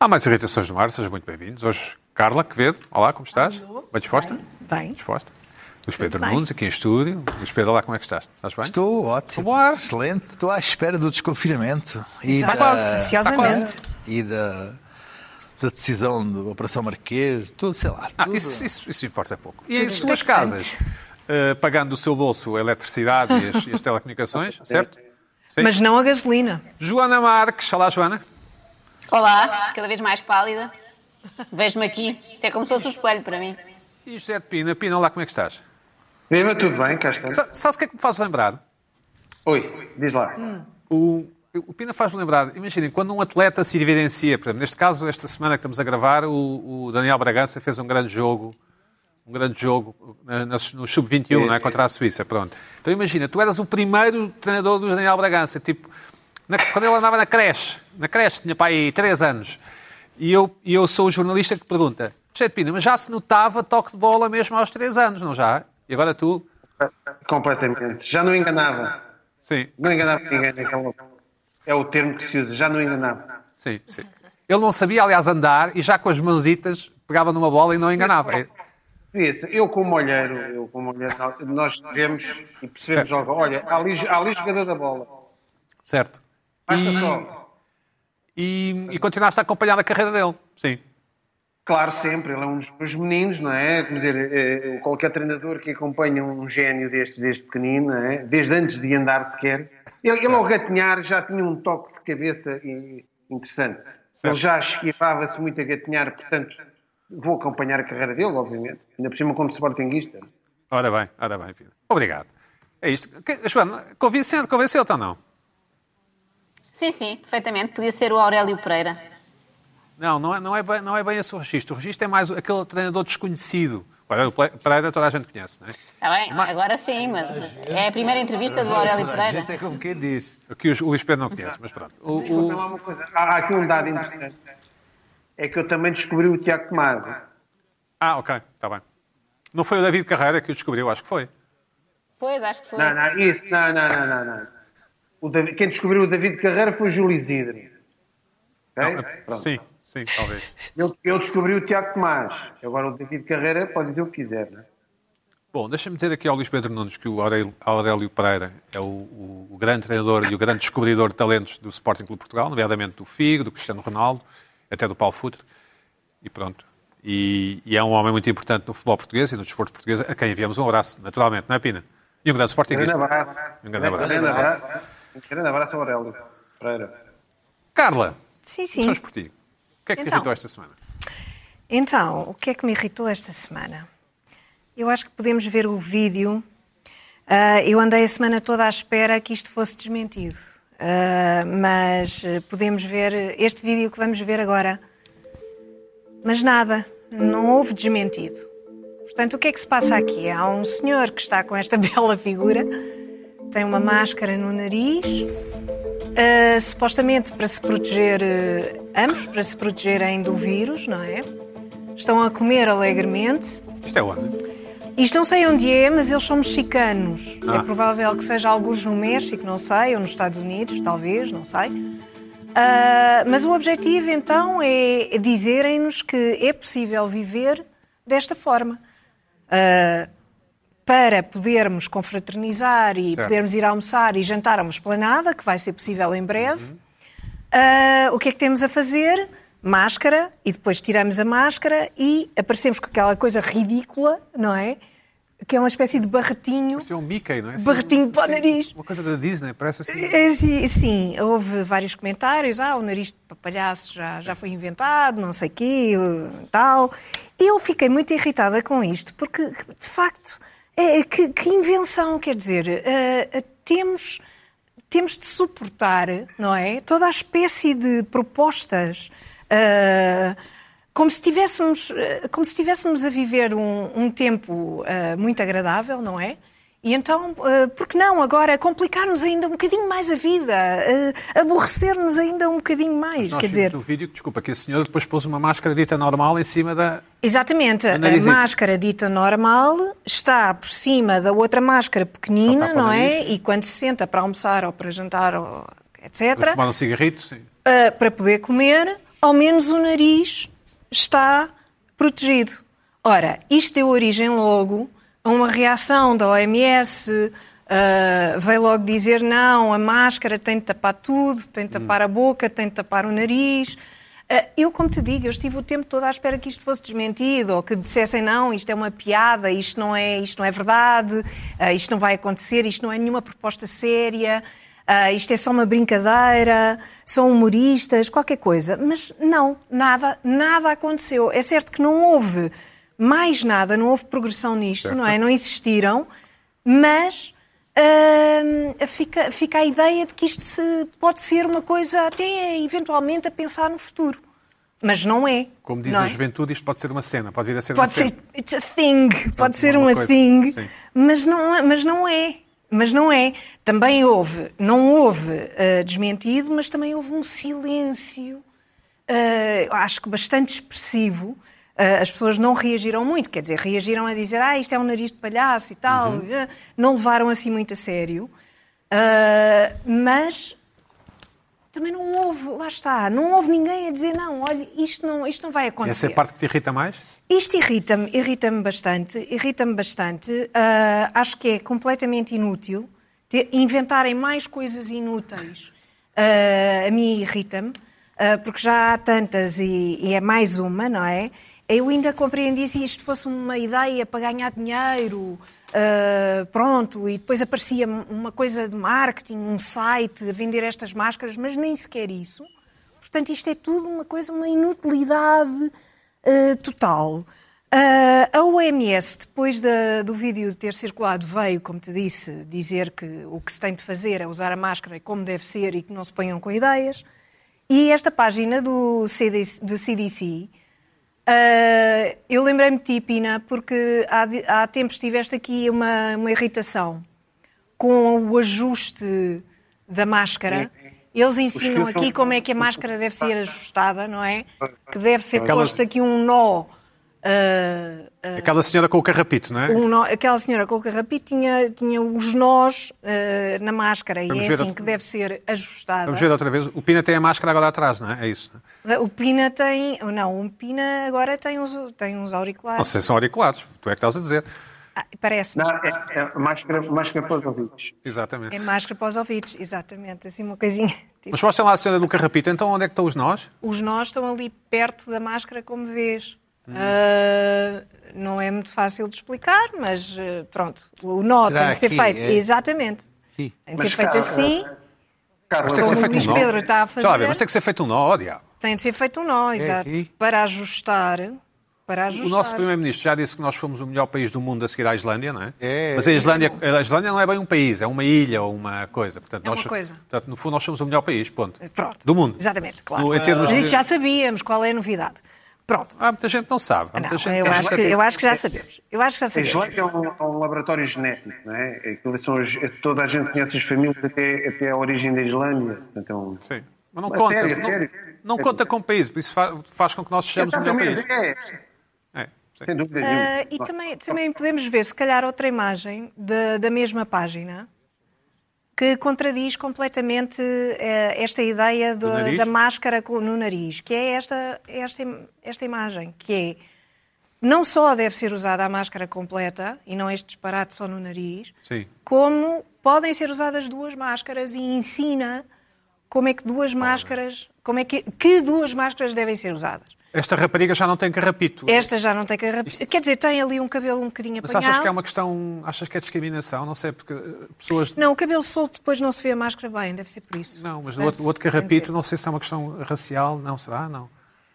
Há mais irritações no ar, sejam muito bem-vindos. Hoje, Carla Quevedo, olá, como estás? Alô. Bem disposta? Bem. Disposta. Luís Pedro bem. Nunes, aqui em estúdio. Luís Pedro, olá, como é que estás? Estás bem? Estou ótimo. Lá. Excelente. Estou à espera do desconfinamento. E Está da, quase, ansiosamente. E da, da decisão da Operação Marquês, tudo, sei lá. Ah, tudo. isso, isso, isso importa pouco. E as suas casas, eh, pagando do seu bolso a eletricidade e as, e as telecomunicações, certo? Sim. Mas não a gasolina. Joana Marques, olá Joana. Olá, cada vez mais pálida. Vejo-me aqui. Isto é como se fosse um espelho para mim. E José de Pina. Pina, olá, como é que estás? Viva, tudo bem, cá está. Sa- Sabes o que é que me faz lembrar? Oi, diz lá. O, o Pina faz lembrar, imaginem, quando um atleta se evidencia, por exemplo, neste caso, esta semana que estamos a gravar, o, o Daniel Bragança fez um grande jogo, um grande jogo na- nas- no Sub-21, não é? Contra a Suíça, pronto. Então imagina, tu eras o primeiro treinador do Daniel Bragança, tipo, na- quando ele andava na creche, na creche, tinha aí 3 anos, e eu, e eu sou o jornalista que pergunta, José de Pina, mas já se notava toque de bola mesmo aos 3 anos, não já? E agora tu? Completamente. Já não enganava. Sim. Não enganava ninguém naquela. É o termo que se usa, já não enganava. Sim, sim. Ele não sabia, aliás, andar e já com as mãozitas pegava numa bola e não enganava. Eu como olheiro, eu como olheiro, nós vemos e percebemos logo, olha, ali, há ali jogador da bola. Certo. Basta E, só. e, e continuaste a acompanhar a carreira dele. Sim. Claro, sempre, ele é um dos meus meninos, não é? Quer dizer, eh, qualquer treinador que acompanha um gênio destes, desde pequenino, não é? Desde antes de andar sequer. Ele, ele ao gatinhar já tinha um toque de cabeça interessante. Ele já esquivava-se muito a gatinhar, portanto, vou acompanhar a carreira dele, obviamente. Ainda por cima como sportinguista. Ora bem, ora bem, Pina. Obrigado. É isto. Joana, convenceu-te ou não? Sim, sim, perfeitamente. Podia ser o Aurélio Pereira. Não, não é, não, é bem, não é bem esse o registro. O registro é mais aquele treinador desconhecido. O Pereira toda a gente conhece, não é? Está bem? Agora sim, mas é a primeira entrevista do Aurélio Pereira. gente é como quem diz. O que o Luís Pedro não conhece, mas pronto. O- Desculpa, o- lá uma coisa. Há, aqui um dado interessante. É que eu também descobri o Tiago Tomás. Ah, ok, está bem. Não foi o David Carreira que o descobriu, acho que foi. Pois, acho que foi. Não, não, isso, não, não, não, não. não. O Davi- quem descobriu o David Carreira foi o Júlio Isidro. Ok? Não, Pronto. sim, sim, talvez. Eu, eu descobri o Tiago Tomás. Agora o David Carreira pode dizer o que quiser, não é? Bom, deixa-me dizer aqui ao Luís Pedro Nunes que o Aurélio, Aurélio Pereira é o, o- o grande treinador e o grande descobridor de talentos do Sporting Clube Portugal, nomeadamente do Figo, do Cristiano Ronaldo, até do Paulo Futre. E pronto. E, e é um homem muito importante no futebol português e no desporto português, a quem enviamos um abraço, naturalmente, não é, Pina? E um grande Sportingista. Um grande abraço. Grande abraço. Um grande abraço ao Aurélio Pereira. Carla, Sim, sim. começamos por ti. O que é que te Então. irritou esta semana? Então, o que é que me irritou esta semana? Eu acho que podemos ver o vídeo. Ah, eu andei a semana toda à espera que isto fosse desmentido. Ah, mas eh, podemos ver este vídeo que vamos ver agora. Mas nada, não houve desmentido. Portanto, o que é que se passa aqui? Há um senhor que está com esta bela figura, tem uma máscara no nariz, Uh, supostamente para se proteger, uh, ambos, para se protegerem do vírus, não é? Estão a comer alegremente. Isto é onde? Isto não sei onde é, mas eles são mexicanos. Ah. É provável que seja alguns no México, não sei, ou nos Estados Unidos, talvez, não sei. Uh, mas o objetivo então é dizerem-nos que é possível viver desta forma. Uh, para podermos confraternizar e Certo. podermos ir almoçar e jantar a uma esplanada, que vai ser possível em breve. Ah, o que é que temos a fazer? Máscara, e depois tiramos a máscara e aparecemos com aquela coisa ridícula, não é? Que é uma espécie de barretinho. Parecia um Mickey, não é? Assim, Barretinho para o sim, nariz. Uma coisa da Disney, parece assim. É, sim, sim, houve vários comentários. Ah, o nariz de palhaço já, já foi inventado, não sei o quê, uh, tal. Eu fiquei muito irritada com isto, porque, de facto, é, que, que invenção, quer dizer, eh, eh, temos, temos de suportar, não é? Toda a espécie de propostas. eh, como se estivéssemos, eh, como se estivéssemos a viver um, um tempo muito agradável, não é? E então, eh, por que não agora complicar-nos ainda um bocadinho mais a vida, eh, aborrecer-nos ainda um bocadinho mais? Nós Quer dizer, no vídeo que, desculpa, que a senhora depois pôs uma máscara dita normal em cima da. exatamente, a máscara dita normal está por cima da outra máscara pequenina, o não é? E quando se senta para almoçar ou para jantar, ou etc., de fumar um cigarrito, sim. Uh, para poder comer, ao menos o nariz está protegido. Ora, isto deu origem logo uma reação da OMS, uh, veio logo dizer não, a máscara tem de tapar tudo, tem de tapar a boca, tem de tapar o nariz. Uh, eu, como te digo, eu estive o tempo todo à espera que isto fosse desmentido, ou que dissessem não, isto é uma piada, isto não é, isto não é verdade, uh, isto não vai acontecer, isto não é nenhuma proposta séria, isto é só uma brincadeira, são humoristas, qualquer coisa. Mas não, nada, nada aconteceu. É certo que não houve mais nada, não houve progressão nisto, Certo. não é? Não existiram, mas hum, fica, fica a ideia de que isto se, pode ser uma coisa até eventualmente a pensar no futuro. Mas não é. Como diz a é? juventude, isto pode ser uma cena, pode vir a ser Pode uma ser, cena. it's a thing, pode ser uma coisa, thing, sim. mas não, é- mas não é. Mas não é. Também houve, não houve eh, desmentido, mas também houve um silêncio, eh, acho que bastante expressivo. Eh, as pessoas não reagiram muito, quer dizer, reagiram a dizer, ah, isto é um nariz de palhaço e tal, Uhum. eh, não levaram assim muito a sério. Eh, mas também não houve, lá está, não houve ninguém a dizer, não, olha, isto não, isto não vai acontecer. essa é a parte que te irrita mais? Isto irrita-me, irrita-me bastante, irrita-me bastante. Ah, acho que é completamente inútil ter- inventarem mais coisas inúteis. Ah, a mim irrita-me, ah, porque já há tantas e, e é mais uma, não é? Eu ainda compreendi se isto fosse uma ideia para ganhar dinheiro, ah, pronto, e depois aparecia uma coisa de marketing, um site a vender estas máscaras, mas nem sequer isso. Portanto, isto é tudo uma coisa, uma inutilidade eh, total. Ah, a OMS, depois do vídeo ter circulado, veio, como te disse, dizer que o que se tem de fazer é usar a máscara e como deve ser e que não se ponham com ideias. E esta página do CDC, do CDC ah, eu lembrei-me de ti, Pina, porque há, há tempos tiveste aqui uma, uma irritação com o ajuste da máscara. Eles ensinam aqui como é que a máscara deve ser ajustada, não é? Que deve ser posto aqui um nó. Ah, ah, Aquela senhora com o carrapito, não é? um nó- aquela senhora com o carrapito tinha, tinha os nós ah, na máscara Vamos e é assim outra- que deve ser ajustada. Vamos ver outra vez. O Pina tem a máscara agora atrás, não é? É isso. é? O Pina tem. Não, o Pina agora tem uns, tem uns auriculares. Não sei se são auriculares. Tu é que estás a dizer. Ah, Parece-me. É, é máscara, máscara para os ouvidos. Exatamente. É máscara para os ouvidos, exatamente. Assim, uma coisinha. Tipo, Mas mostrem lá a senhora do carrapito. Então onde é que estão os nós? os nós estão ali perto da máscara, como vês. Hum. Ah, não é muito fácil de explicar, mas ah, pronto. O nó Será tem que ser aqui? feito. É? Exatamente. Aqui. Tem de ser Mas, feito cara, assim. Carlos, Mas tem que ser Como o feito um nó. Pedro está a fazer. mas tem que ser feito um nó, ó diabo. Tem de ser feito um nó, exato. aqui? Para ajustar. Para ajustar. O nosso Primeiro-Ministro já disse que nós fomos o melhor país do mundo a seguir à Islândia, não é? É. Mas a Islândia, a Islândia não é bem um país, é uma ilha ou uma coisa. Portanto, É nós, uma coisa. Portanto, no fundo, nós somos o melhor país, ponto. Pronto. Do mundo. Exatamente, claro. No- Mas de- isso já sabíamos, qual é a novidade. Pronto. Há muita gente que não sabe. Há Não, muita gente eu, acho que, eu acho que já sabemos. Eu acho que já A sabemos. Islândia é um, é um laboratório genético, não é? Aquilo são os- toda a gente conhece as famílias até, até a origem da Islândia. É um- Sim. Mas não Mas conta. sério, não, sério. não Sério. conta com país, por isso fa- faz com que nós sejamos o melhor país. É, É, sem dúvida Ah, nenhuma. e também, também podemos ver, se calhar, outra imagem da, da mesma página que contradiz completamente eh, esta ideia do- da máscara no nariz, que é esta, esta, esta imagem, que é não só deve ser usada a máscara completa e não este disparate só no nariz, Sim. como podem ser usadas duas máscaras e ensina como é que duas máscaras, como é que, que duas máscaras devem ser usadas. Esta rapariga já não tem carrapito. Esta já não tem carrapito. Quer dizer, tem ali um cabelo um bocadinho Mas apanhado. achas que é uma questão. Achas que é discriminação? Não sei, porque eh, pessoas. Não, o cabelo solto depois não se vê a máscara bem, deve ser por isso. Não, mas o Portanto, outro, o outro carrapito, não sei se é uma questão racial, não será? Não.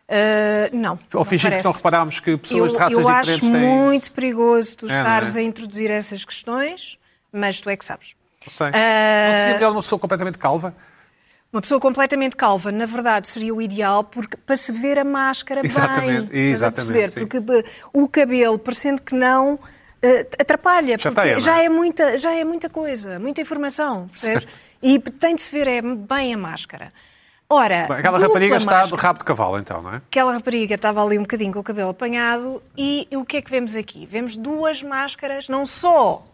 Ah, não. Ou fingir que não reparámos que pessoas eu, de raças eu acho diferentes têm. muito perigoso tu É, é? estares a introduzir essas questões, mas tu é que sabes. Não sei. Ah, Não seria melhor uma pessoa completamente calva? Uma pessoa completamente calva, na verdade, seria o ideal porque, para se ver a máscara Exatamente, bem. Exatamente, perceber? Porque b- o cabelo, parecendo que não, eh, atrapalha. Chateia, porque não é? já é, muita, já é muita coisa, muita informação. Percebes? E tem de se ver é, bem a máscara. Ora, Aquela rapariga está máscara. do rabo de cavalo, então, não é? Aquela rapariga estava ali um bocadinho com o cabelo apanhado e o que é que vemos aqui? Vemos duas máscaras, não só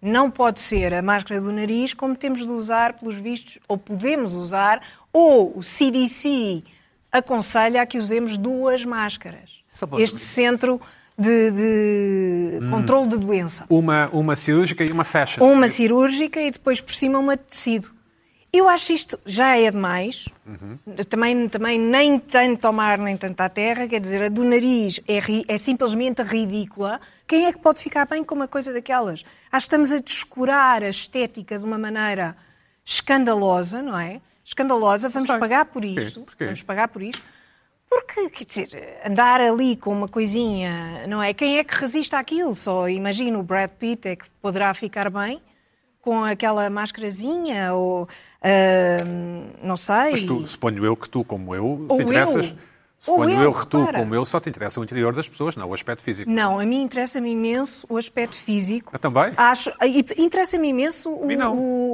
não pode ser a máscara do nariz, como temos de usar, pelos vistos, ou podemos usar, ou o CDC aconselha a que usemos duas máscaras. Para- Este centro de, de Hum. controle de doença. Uma, uma cirúrgica e uma fashion. Uma cirúrgica e depois por cima uma de tecido. Eu acho isto já é demais. Também, também nem tanto ao mar nem tanto à terra. Quer dizer, a do nariz é, ri- é simplesmente ridícula. Quem é que pode ficar bem com uma coisa daquelas? Acho que estamos a descurar a estética de uma maneira escandalosa, não é? Escandalosa. Vamos sei. pagar por isto. Porquê? Vamos pagar por isto. Porque, quer dizer, andar ali com uma coisinha, não é? Quem é que resiste àquilo? Só imagino o Brad Pitt é que poderá ficar bem com aquela máscarazinha ou ahm, não sei. Mas tu, suponho eu que tu, como eu, Ou te interessas. eu. Suponho Ou eu, eu que tu, como eu, só te interessa o interior das pessoas, não o aspecto físico. Não, a mim interessa-me imenso o aspecto físico. Eu também? Acho, e interessa-me imenso o-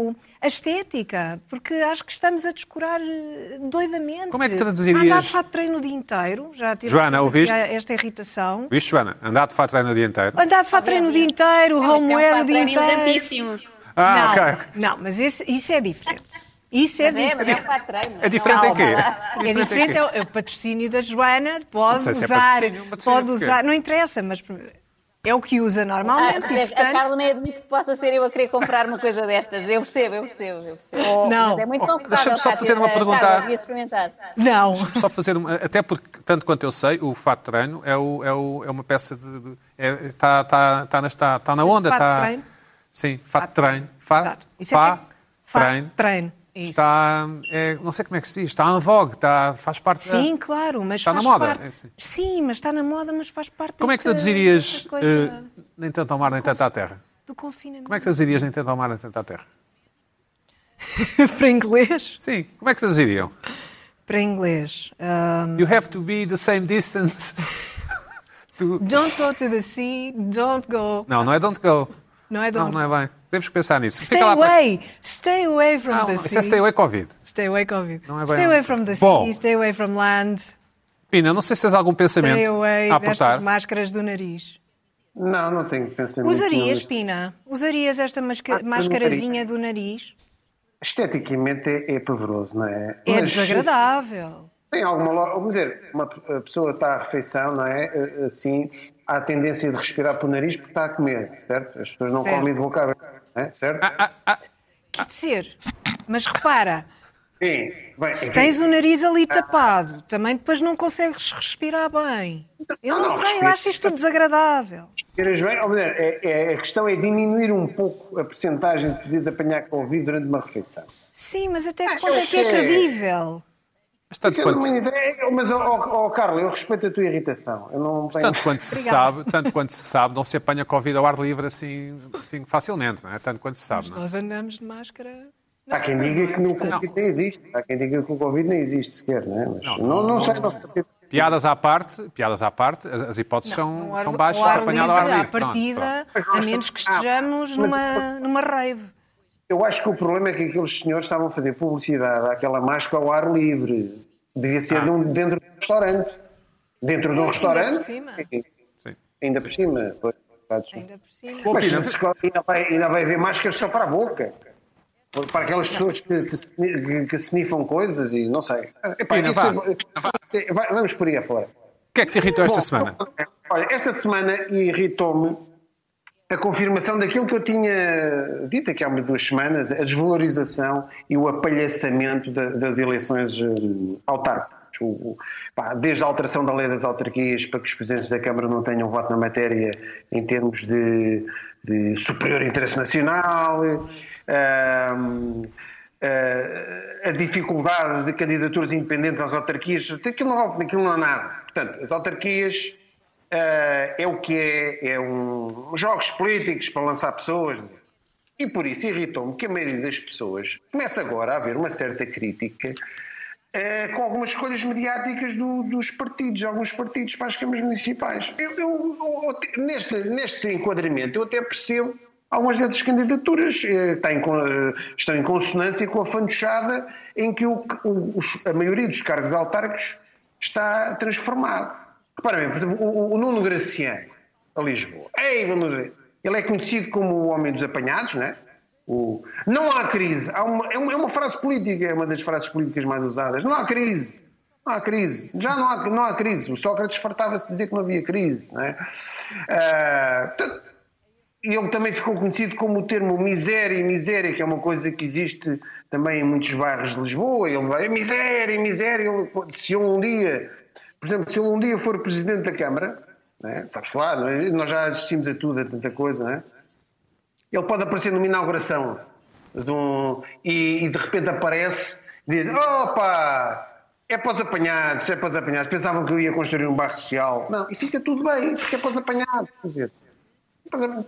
o- a estética, porque acho que estamos a descurar eh, doidamente. Como é que traduzirias- Andar de fato de treino o dia inteiro, já tive Joana, ouviste? esta irritação. Viste, Joana? Andar de fato treino o dia inteiro. Andar de fato de treino o dia inteiro, é um homeware o fato dia inteiro. Ah, não, ok. não, mas esse- isso é diferente. Isso é Mas é, mas é um diferente. treino. É diferente em quê? É diferente, é o, é o patrocínio da Joana, pode sei se é usar, patrocínio, patrocínio pode usar, não interessa, mas é o que usa Ah, normalmente e a portanto... Carla nem admite que possa ser eu a querer comprar uma coisa destas. Eu percebo, eu percebo, eu percebo. Não. Mas é muito Oh, deixa-me só fazer uma A pergunta. Não. Só fazer uma, até porque, tanto quanto eu sei, o fato treino é, o, é, o, é uma peça de. de é, tá, tá, tá, na, está, tá na onda. Tá, treino? Sim, fato de treino. Fa, Exato. Isso é fa, que- fa- treino. treino. Isso. Está. É, não sei como é que se diz. Está en vogue. Está, faz parte da- Sim, claro, mas Está na faz moda, parte. é assim. Sim, mas está na moda, mas faz parte Como é que traduzirias desta coisa eh, nem tanto ao mar, nem tanto à terra? do confinamento? Como é que traduzirias nem tanto ao mar, nem tanto à terra? Para inglês? Sim, como é que traduziriam? Para inglês. um, You have to be the same distance. to... don't go to the sea, don't go. Não, não é don't go. Não é Não, não é bem. Temos que pensar nisso. Stay Fica lá para- away! Stay away from Não, the isso sea. é stay away Covid. Stay away, Covid. Não é bem- stay away from the Bom. sea, stay away from land, Pina, não sei se tens algum stay pensamento away a destas aportar. máscaras do nariz. Não, não tenho pensamento. Usarias, nenhum. Pina? Usarias esta masca- Ah, mascarazinha do nariz? Esteticamente é, é pavoroso, não é? É Mas desagradável. Tem alguma lógica. Vamos dizer, uma pessoa está à refeição, não é? Eh, Assim, há a tendência de respirar pelo nariz porque está a comer, certo? As pessoas não Certo. comem de boca aberta, é? certo? Ah, Quer dizer, mas repara, Sim. Bem, se tens o nariz ali tapado, também depois não consegues respirar bem. Eu não, Não, sei, eu acho isto desagradável. Respiras bem, ou melhor, é- é- a questão é diminuir um pouco a percentagem de poderes apanhar Covid durante uma refeição. Sim, mas até que Acho ponto é que é que- credível? Mas tanto é quanto, uma ideia, mas, ó ó, ó, Carla, eu respeito a tua irritação. Eu não tenho... tanto quanto se sabe, tanto quanto se sabe, não se apanha Covid ao ar livre assim, assim facilmente, não é? Tanto quanto se sabe, não é? Nós andamos de máscara. Há quem diga que no Covid nem existe. Há quem diga que o Covid nem existe sequer, não é? Mas Não, não, não, não, não, sei. não. Não, Piadas à parte, piadas à parte, as, as hipóteses Não, são, ar- são baixas para apanhar ao ar livre. À partida, pronto. a menos que Ah, estejamos mas- numa, numa rave. Eu acho que o problema é que aqueles senhores estavam a fazer publicidade àquela máscara ao ar livre. Devia ser Ah. de um- dentro de um restaurante. Dentro de um Ainda restaurante. por cima. Sim. Ainda por cima. Ainda por cima. Mas ainda, vai, ainda vai haver máscaras só para a boca. Para aquelas pessoas que, que, se- que, snifam coisas e não sei. Epá, Pina, isso- vá. vamos por aí afora. O que é que te irritou esta Bom, semana? Olha, esta semana irritou-me a confirmação daquilo que eu tinha dito aqui há duas semanas, a desvalorização e o apalhaçamento da- das eleições eh, autárquicas. O- pá, desde a alteração da lei das autarquias para que os presidentes da Câmara não tenham voto na matéria em termos de, de superior interesse nacional, ahm, eh, a dificuldade de candidaturas independentes às autarquias, aquilo não, aquilo não há nada. Portanto, as autarquias eh, é o que é, é um jogos políticos para lançar pessoas. E por isso irritou-me que a maioria das pessoas começa agora a haver uma certa crítica eh, com algumas escolhas mediáticas do- dos partidos, alguns partidos para as câmaras municipais. Eu, eu- eu- neste, neste enquadramento, eu até percebo algumas dessas candidaturas eh, têm eh, estão em consonância com a fantochada em que o- o- a maioria dos cargos autárquicos está transformado. Repara bem, por exemplo, o, o Nuno Graciano, a Lisboa. Ei, ver. Ele é conhecido como o homem dos apanhados, não é? O- Não há crise. Há uma- é, uma, é uma frase política, é uma das frases políticas mais usadas. Não há crise. Não há crise. Já não há, não há crise. O Sócrates fartava-se dizer que não havia crise. Não é? E ele também ficou conhecido como o termo miséria e miséria, que é uma coisa que existe também em muitos bairros de Lisboa. Ele vai, miséria, miséria. Ele, se um dia, por exemplo, se ele um dia for presidente da Câmara, né, sabe-se lá, é? nós já assistimos a tudo, a tanta coisa, é? ele pode aparecer numa inauguração de um, e, e de repente aparece e diz: opa! É para os apanhados, é para os apanhados. Pensavam que eu ia construir um bairro social. Não, e fica tudo bem, porque é para os apanhados. Quer dizer,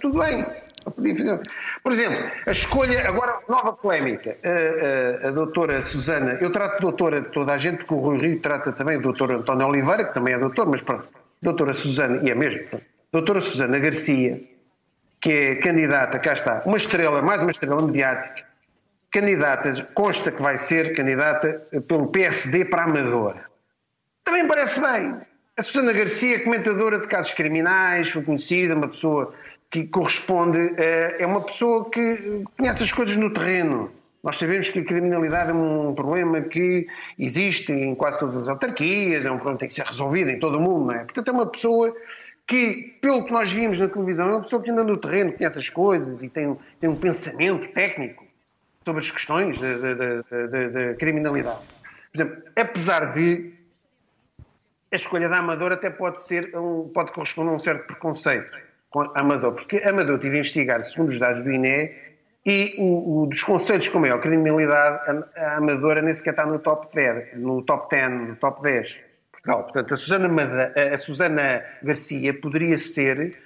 tudo bem. Por exemplo, a escolha, agora, nova polémica. A, a, a doutora Susana, eu trato de doutora de toda a gente, porque o Rui Rio trata também o doutor António Oliveira, que também é doutor, mas pronto, doutora Susana, e é mesmo, doutora Susana Garcia, que é candidata, cá está, uma estrela, mais uma estrela mediática, candidata, consta que vai ser candidata pelo PSD para Amadora. Também parece bem. A Susana Garcia, comentadora de casos criminais, foi conhecida, uma pessoa que corresponde, é uma pessoa que conhece as coisas no terreno. Nós sabemos que a criminalidade é um problema que existe em quase todas as autarquias, é um problema que tem que ser resolvido em todo o mundo, não é? Portanto, é uma pessoa que, pelo que nós vimos na televisão, é uma pessoa que anda no terreno, conhece as coisas e tem, tem um pensamento técnico sobre as questões da criminalidade. Por exemplo, apesar de a escolha da Amador até pode ser pode corresponder a um certo preconceito a Amador, porque Amador tive a investigar, segundo os dados do INE, e o, o dos conselhos com maior criminalidade, a, Amadora nem sequer está no top 10, no top 10, no top 10. Portugal. Portanto, a Susana, Mada, a Susana Garcia poderia ser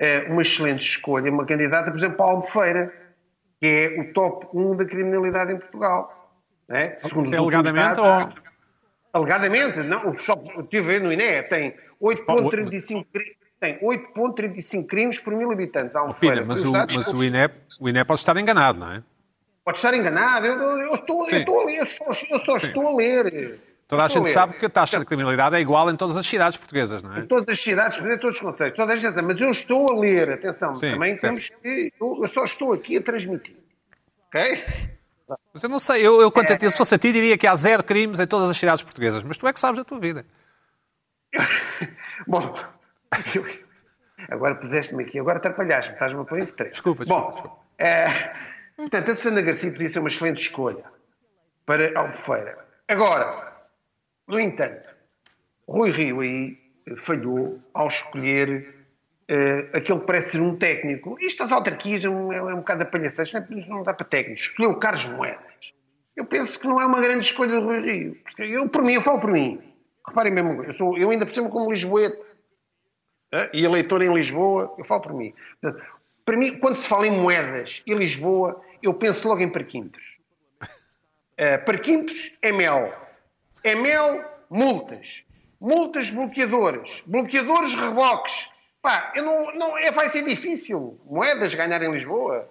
uh, uma excelente escolha, uma candidata, por exemplo, para a Albufeira, que é o top 1 da criminalidade em Portugal. É? Segundo é alegadamente dados, ou... Alegadamente, não, o só estive no INE, tem 8.35 tem 8.35 crimes por mil habitantes. Há um Pina, mas, o, mas o, INE, o INE pode estar enganado, não é? Pode estar enganado. Eu, eu, estou, eu estou a ler, eu só, eu só estou a ler. Toda a gente sabe que a taxa de criminalidade é igual em todas as cidades portuguesas, não é? Em todas as cidades, em todos os conceitos. Toda a gente sabe, mas eu estou a ler, atenção, Sim, também certo. temos que. Eu, só estou aqui a transmitir. Ok? Mas eu não sei, eu, eu quanto é... a ti, se fosse a ti, diria que há zero crimes em todas as cidades portuguesas, mas tu é que sabes a tua vida. Bom, agora puseste-me aqui, agora atrapalhaste-me, estás-me a pôr em stress. Desculpa, desculpa. Bom, desculpa. É, portanto, a Susana Garcia podia ser uma excelente escolha para Albufeira. Agora, no entanto, Rui Rio aí falhou ao escolher uh, aquele que parece ser um técnico. Isto das autarquias é um, é um bocado de palhaçada, não, não dá para técnicos. Escolheu o Carlos Moedas. Eu penso que não é uma grande escolha de Rui Rio. Eu, por mim, eu falo por mim. Reparem mesmo, eu, sou, eu ainda por cima como Lisboeta e eleitor em Lisboa, eu falo por mim. Para mim, quando se fala em moedas e Lisboa, eu penso logo em parquintos. Uh, parquintos é mel. É mel, multas. Multas bloqueadoras. Bloqueadores, reboques. Pá, eu não, não, é, vai ser difícil moedas ganhar em Lisboa.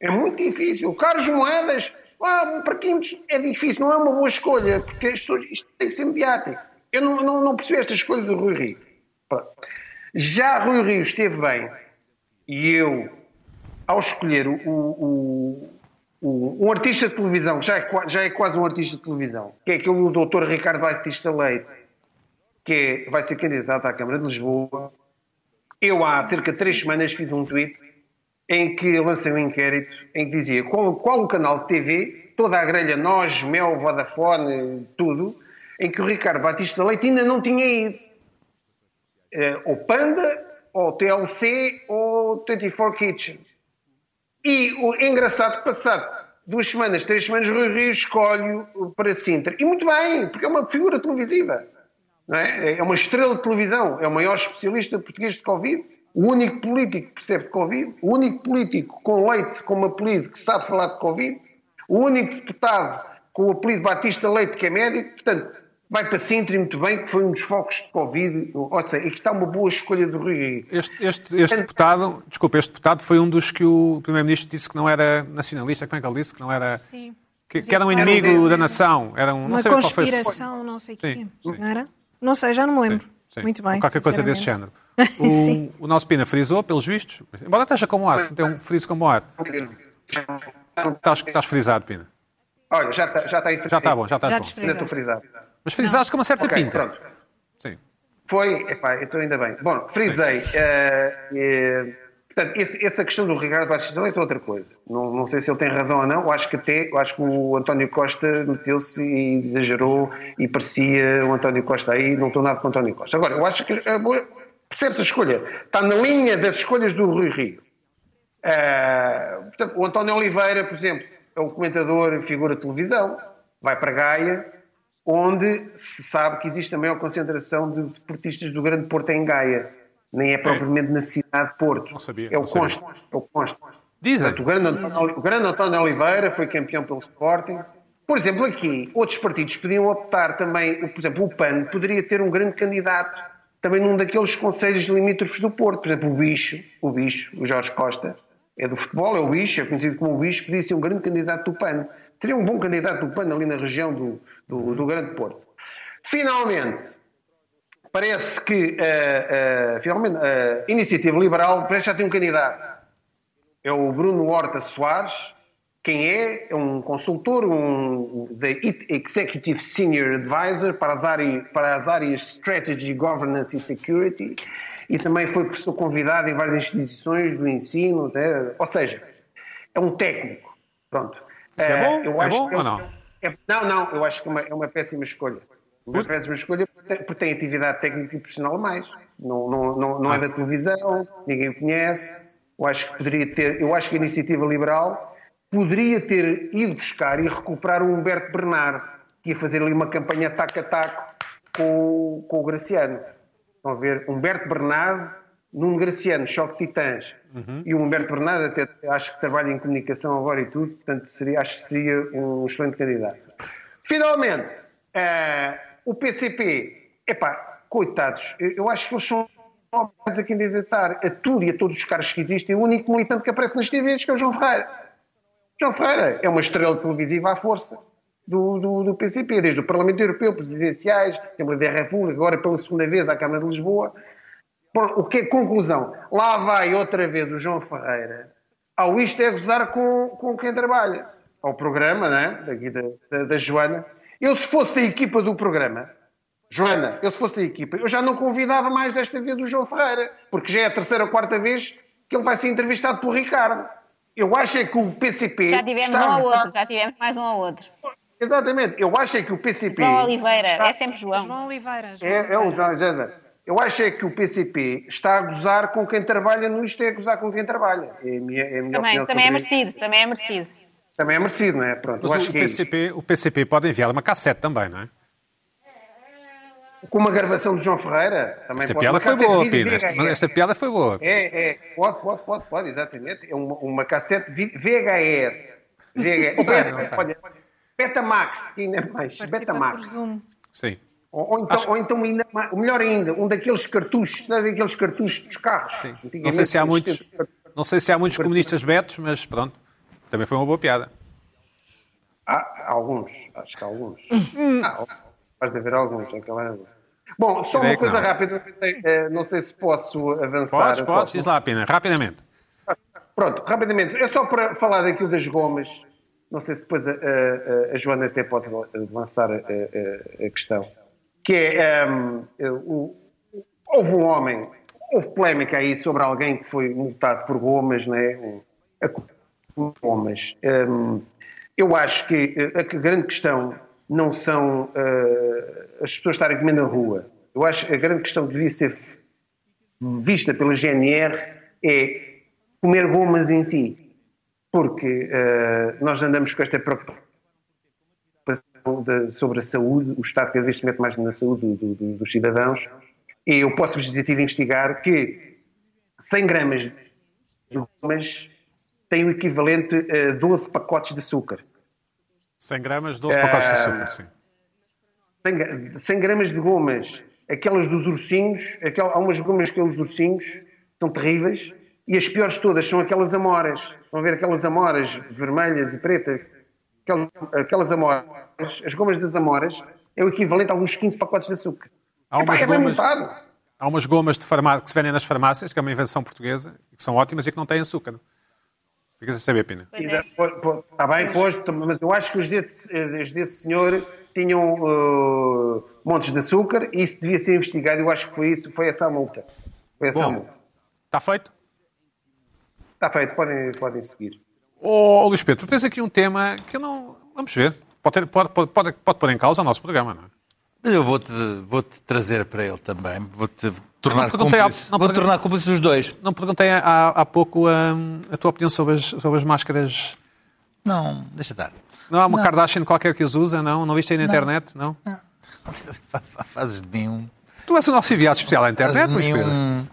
É muito difícil. Caros moedas, ah, parquinhos é difícil, não é uma boa escolha, porque isto tem que ser mediático. Eu não, não, não percebi esta escolha do Rui Rio. Já Rui Rio esteve bem e eu, ao escolher o, o, o, um artista de televisão, que já é, já é quase um artista de televisão, que é aquele do doutor Ricardo Batista Leite, que é, vai ser candidato à Câmara de Lisboa, eu há cerca de três semanas fiz um tweet em que lancei um inquérito em que dizia qual, qual o canal de TV, toda a grelha, nós, Mel, Vodafone, tudo, em que o Ricardo Batista Leite ainda não tinha ido uh, ou Panda, ou TLC, ou 24 Kitchen. E o engraçado passado duas semanas, três semanas, Rui Rio escolhe para Sintra. E muito bem, porque é uma figura televisiva. É? é? uma estrela de televisão, é o maior especialista português de Covid, o único político que percebe de Covid, o único político com leite como apelido que sabe falar de Covid, o único deputado com o apelido Batista Leite que é médico. Portanto, vai para Sintra e muito bem, que foi um dos focos de Covid, ou seja, e que está uma boa escolha do Rui Este, este, este deputado, desculpa, este deputado foi um dos que o Primeiro-Ministro disse que não era nacionalista, como é que ele disse? Que não era... Sim. Que, que era um inimigo era um... da nação. Era um, uma não sei conspiração, qual foi não sei o quê. Não era? Não sei, já não me lembro. Sim, sim. Muito bem. Ou qualquer coisa desse género. O, o, nosso Pina frisou, pelos vistos, embora esteja como ar, tem um friso como ar. Estás, estás frisado, Pina. Olha, já está, já está aí Já está bom, já estás já bom. Ainda estou frisado. Mas frisaste com uma certa Ok, pinta. pronto. Sim. Foi, epá, então ainda bem. Bom, frisei. eh, eh, portanto, esse- essa questão do Ricardo de Leite é outra coisa. Não, não sei se ele tem razão ou não. Eu acho que até, eu acho que o António Costa meteu-se e exagerou e parecia o António Costa aí. Não estou nada com o António Costa. Agora, eu acho que boa- percebe-se a escolha. Está na linha das escolhas do Rui Rio. Eh, portanto, o António Oliveira, por exemplo, é um comentador, figura de televisão, vai para Gaia, onde se sabe que existe a maior concentração de deportistas do Grande Porto em Gaia. Nem é propriamente na cidade de Porto. Não sabia, É o consto. É o consto. Dizem. Portanto, o grande, António, o grande António Oliveira foi campeão pelo Sporting. Por exemplo, aqui, outros partidos podiam optar também, por exemplo, o PAN poderia ter um grande candidato também num daqueles conselhos limítrofes do Porto. Por exemplo, o Bicho, o Bicho, o Jorge Costa, é do futebol, é o Bicho, é conhecido como o Bicho, podia ser um grande candidato do PAN. Seria um bom candidato do PAN ali na região do, do, do Grande Porto. Finalmente, parece que eh, eh, finalmente, a Iniciativa Liberal parece já tem um candidato é o Bruno Horta Soares. Quem é? É um consultor, um da Executive Senior Advisor para as, áreas, para as áreas Strategy, Governance e Security e também foi professor convidado em várias instituições do ensino, ou seja, é um técnico. Pronto. Isso é Eh, bom? eu É acho bom que ou não? É- não, não, eu acho que é uma, é uma péssima escolha. Uma péssima escolha porque tem- porque tem atividade técnica e profissional a mais. Não, não, não, não é da televisão, ninguém o conhece. Eu acho que poderia ter, eu acho que a iniciativa liberal poderia ter ido buscar e recuperar o Humberto Bernardo, que ia fazer ali uma campanha taco a taco com, com o Graciano. Estão a ver? Humberto Bernardo, Nuno Graciano, Choque Titãs. E o Humberto Bernardo até acho que trabalha em comunicação agora e tudo, portanto seria, acho que seria um excelente candidato. Finalmente, eh, o PCP, epá, coitados, eu, eu acho que eles são obrigados a candidatar a tudo e a todos os cargos que existem. O único militante que aparece nas TVs que é o João Ferreira. João Ferreira é uma estrela televisiva à força do, do, do PCP, desde o Parlamento Europeu, presidenciais, Assembleia da República, agora pela segunda vez à Câmara de Lisboa. O que é conclusão? Lá vai outra vez o João Ferreira ao isto é gozar com, com quem trabalha. Ao programa, né? Daqui da, da, da Joana. Eu, se fosse da equipa do programa, Joana, eu se fosse da equipa, eu já não convidava mais desta vez o João Ferreira, porque já é a terceira ou quarta vez que ele vai ser entrevistado por Ricardo. Eu acho é que o PCP. Já tivemos está um a ao outro, já tivemos mais um ao outro. Exatamente. Eu acho é que o PCP. João Oliveira, está- é sempre João. João Oliveira. João É, é Oliveira. o João Alexandre. Eu acho é que o PCP está a gozar com quem trabalha no isto é gozar com quem trabalha. É a minha, é a minha Também, opinião também é sobre isso. merecido, também é merecido. Também é merecido, não é? Pronto, eu Mas acho o que é. PCP, o PCP pode enviar uma cassete também, não é? Com uma gravação de João Ferreira, também Esta pode piada uma foi boa, Pina. Esta, esta piada foi boa. É, é, pode, pode, pode, pode, exatamente. É uma, uma cassete VHS. VHS. Sei, não olha, Betamax, que ainda é mais. Participa Betamax. Zoom. Sim. Ou, ou então, Acho- ou então ainda mais, o melhor ainda, um daqueles cartuchos, não é daqueles cartuchos dos carros. Sim. Não sei se há os muitos, não sei se há muitos comunistas betos, mas pronto. Também foi uma boa piada. Há alguns, acho que há alguns. Hum. Ah, pode haver alguns. aquela- Bom, só uma coisa não. rápida, eh, não sei se posso avançar. Podes, podes, diz lá, Pina, rapidamente. Pronto, rapidamente, é só para falar daquilo das gomas. Não sei se depois a, a- a Joana até pode lançar a, a- a questão. Que é, hum, o- houve um homem, houve polémica aí sobre alguém que foi multado por gomas, né? Um- a- gomas. Hum, eu acho que eh, a grande questão não são eh, as pessoas estarem comendo na rua. Eu acho que a grande questão que devia ser vista pela GNR é comer gomas em si. Porque eh, nós andamos com esta preocupação de- sobre a saúde, o Estado cada vez se mete mais na saúde do- do- dos cidadãos, e eu posso vos investigar que 100 gramas de gomas tem o equivalente a 12 pacotes de açúcar. 100 gramas, 12 pacotes de açúcar, sim. 100 gra- 100 gramas de gomas, aquelas dos ursinhos, aquel- há umas gomas que os ursinhos são terríveis, e as piores todas são aquelas amoras. A ver aquelas amoras vermelhas e pretas? Aquelas, aquelas amoras, as gomas das amoras, é o equivalente a alguns 15 pacotes de açúcar. Há Epá, umas é bem gomas-. Há umas gomas de farmá- que se vendem nas farmácias, que é uma invenção portuguesa, que são ótimas e que não têm açúcar. Ficas a saber, Pina. Pois E é. Está bem, pois, mas eu acho que os desse, os desse senhor tinham uh, montes de açúcar e isso devia ser investigado. Eu acho que foi isso, foi essa a multa. Foi essa a Bom, multa. está feito? Está feito, podem, podem seguir. Ô, Luís Pedro, tu tens aqui um tema que eu não. Vamos ver. Pode, ter- pode, pode, pode, pode pôr em causa o nosso programa, não é? Mas Eu vou-te vou -te trazer para ele também. Vou-te tornar cúmplice. não Vou tornar cúmplice os dois. Não perguntei há, há pouco hum, a tua opinião sobre as, sobre as máscaras. Não, deixa estar. Não há uma Não. Kardashian qualquer que as usa, não? Não viste aí na internet? Não? Fazes de mim um, Tu és o nosso enviado especial à internet, Luís Pedro. um,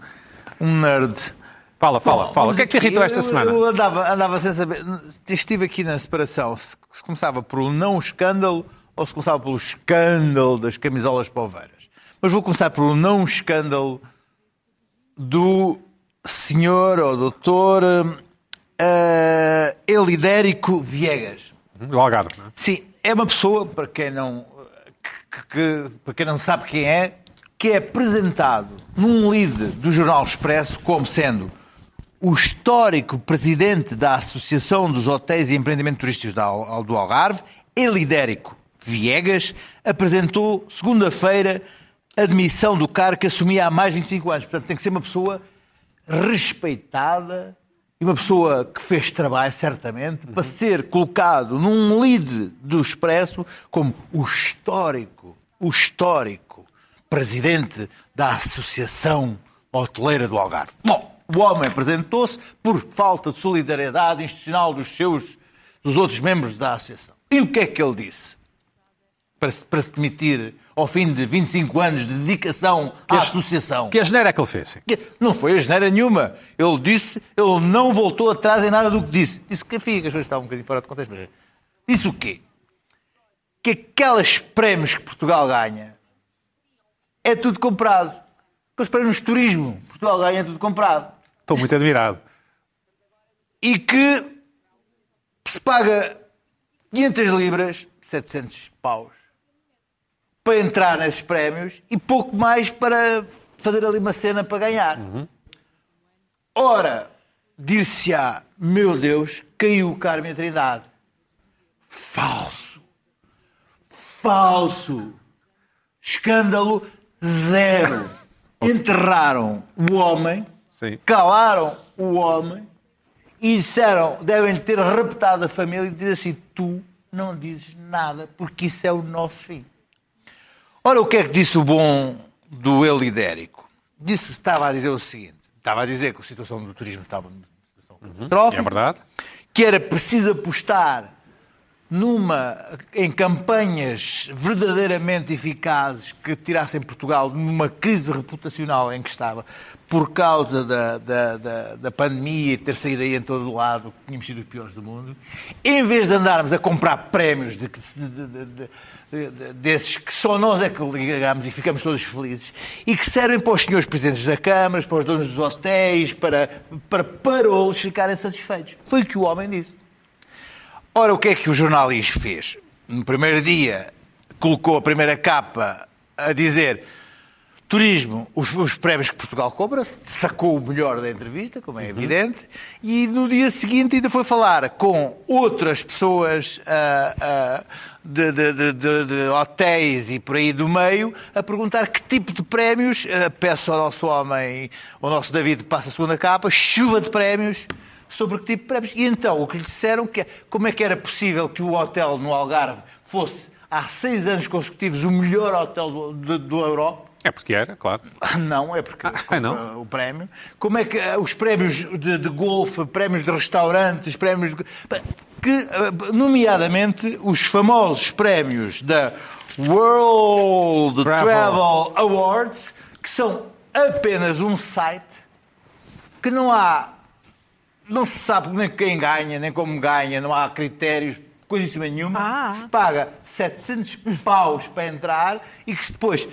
um nerd. Fala, fala, Bom, fala. O que é que te irritou esta semana? Eu andava, andava sem saber. Estive aqui na separação. Se se começava pelo não escândalo ou se começava pelo escândalo das camisolas poveiras. Mas vou começar pelo não escândalo do senhor ou doutor uh, Elidérico Viegas. O Algarve, não é? Sim, é uma pessoa, para quem não, que- que- para quem não sabe quem é, que é apresentado num lead do Jornal Expresso como sendo o histórico presidente da Associação dos Hotéis e Empreendimentos Turísticos do Algarve, Elidérico Viegas, apresentou segunda-feira a demissão do cargo que assumia há mais de 25 anos. Portanto, tem que ser uma pessoa respeitada e uma pessoa que fez trabalho, certamente, para ser colocado num lead do Expresso como o histórico, o histórico presidente da Associação Hoteleira do Algarve. Bom, o homem apresentou-se por falta de solidariedade institucional dos seus, dos outros membros da Associação. E o que é que ele disse? Para se, para se demitir ao fim de 25 anos de dedicação à Associação. Que a geneira é que ele fez? sim. Não foi a geneira nenhuma. Ele disse, ele não voltou atrás em nada do que disse. Disse que, enfim, que as coisas estavam um bocadinho fora de contexto. Mas disse o quê? Que aqueles prémios que Portugal ganha é tudo comprado. Aqueles prémios de turismo, Portugal ganha é tudo comprado. Estou muito admirado. E que se paga 500 libras, 700 paus, para entrar nesses prémios e pouco mais para fazer ali uma cena para ganhar. Ora, dir-se-á, meu Deus, caiu o Carmen Trindade. Falso. Falso. Escândalo zero. Enterraram o homem, Sim. calaram o homem e disseram, devem ter repetado a família e dizer assim, tu não dizes nada porque isso é o nosso fim. Ora, o que é que disse o bom do Elidérico? Disse, estava a dizer o seguinte, estava a dizer que a situação do turismo estava numa situação catastrófica, É verdade. que era preciso apostar numa, em campanhas verdadeiramente eficazes que tirassem Portugal numa crise reputacional em que estava por causa da, da, da, da pandemia e ter saído aí em todo o lado, tínhamos sido os piores do mundo, em vez de andarmos a comprar prémios de, de- de- de- de- de- desses que só nós é que ligamos e ficamos todos felizes, e que servem para os senhores presidentes da Câmara, para os donos dos hotéis, para, para parolos ficarem satisfeitos. Foi o que o homem disse. Ora, o que é que o jornalista fez? No primeiro dia, colocou a primeira capa a dizer turismo, os, os prémios que Portugal cobra, sacou o melhor da entrevista, como é evidente, e no dia seguinte ainda foi falar com outras pessoas ah, ah, de, de- de- de- hotéis e por aí do meio, a perguntar que tipo de prémios, ah, peço ao nosso homem, ao nosso David, que passa a segunda capa, chuva de prémios, sobre que tipo de prémios. E então, o que lhe disseram que é, como é que era possível que o hotel no Algarve fosse, há seis anos consecutivos, o melhor hotel do, do, do Europa, É porque era, claro. não, é porque Ah, não? o prémio. Como é que eh, os prémios de, de golfe, prémios de restaurantes, prémios de... que, eh, nomeadamente, os famosos prémios da World Travel. Travel Awards, que são apenas um site que não há não se sabe nem quem ganha, nem como ganha, não há critérios, coisíssima nenhuma. Ah. Se paga 700 paus para entrar e que se depois,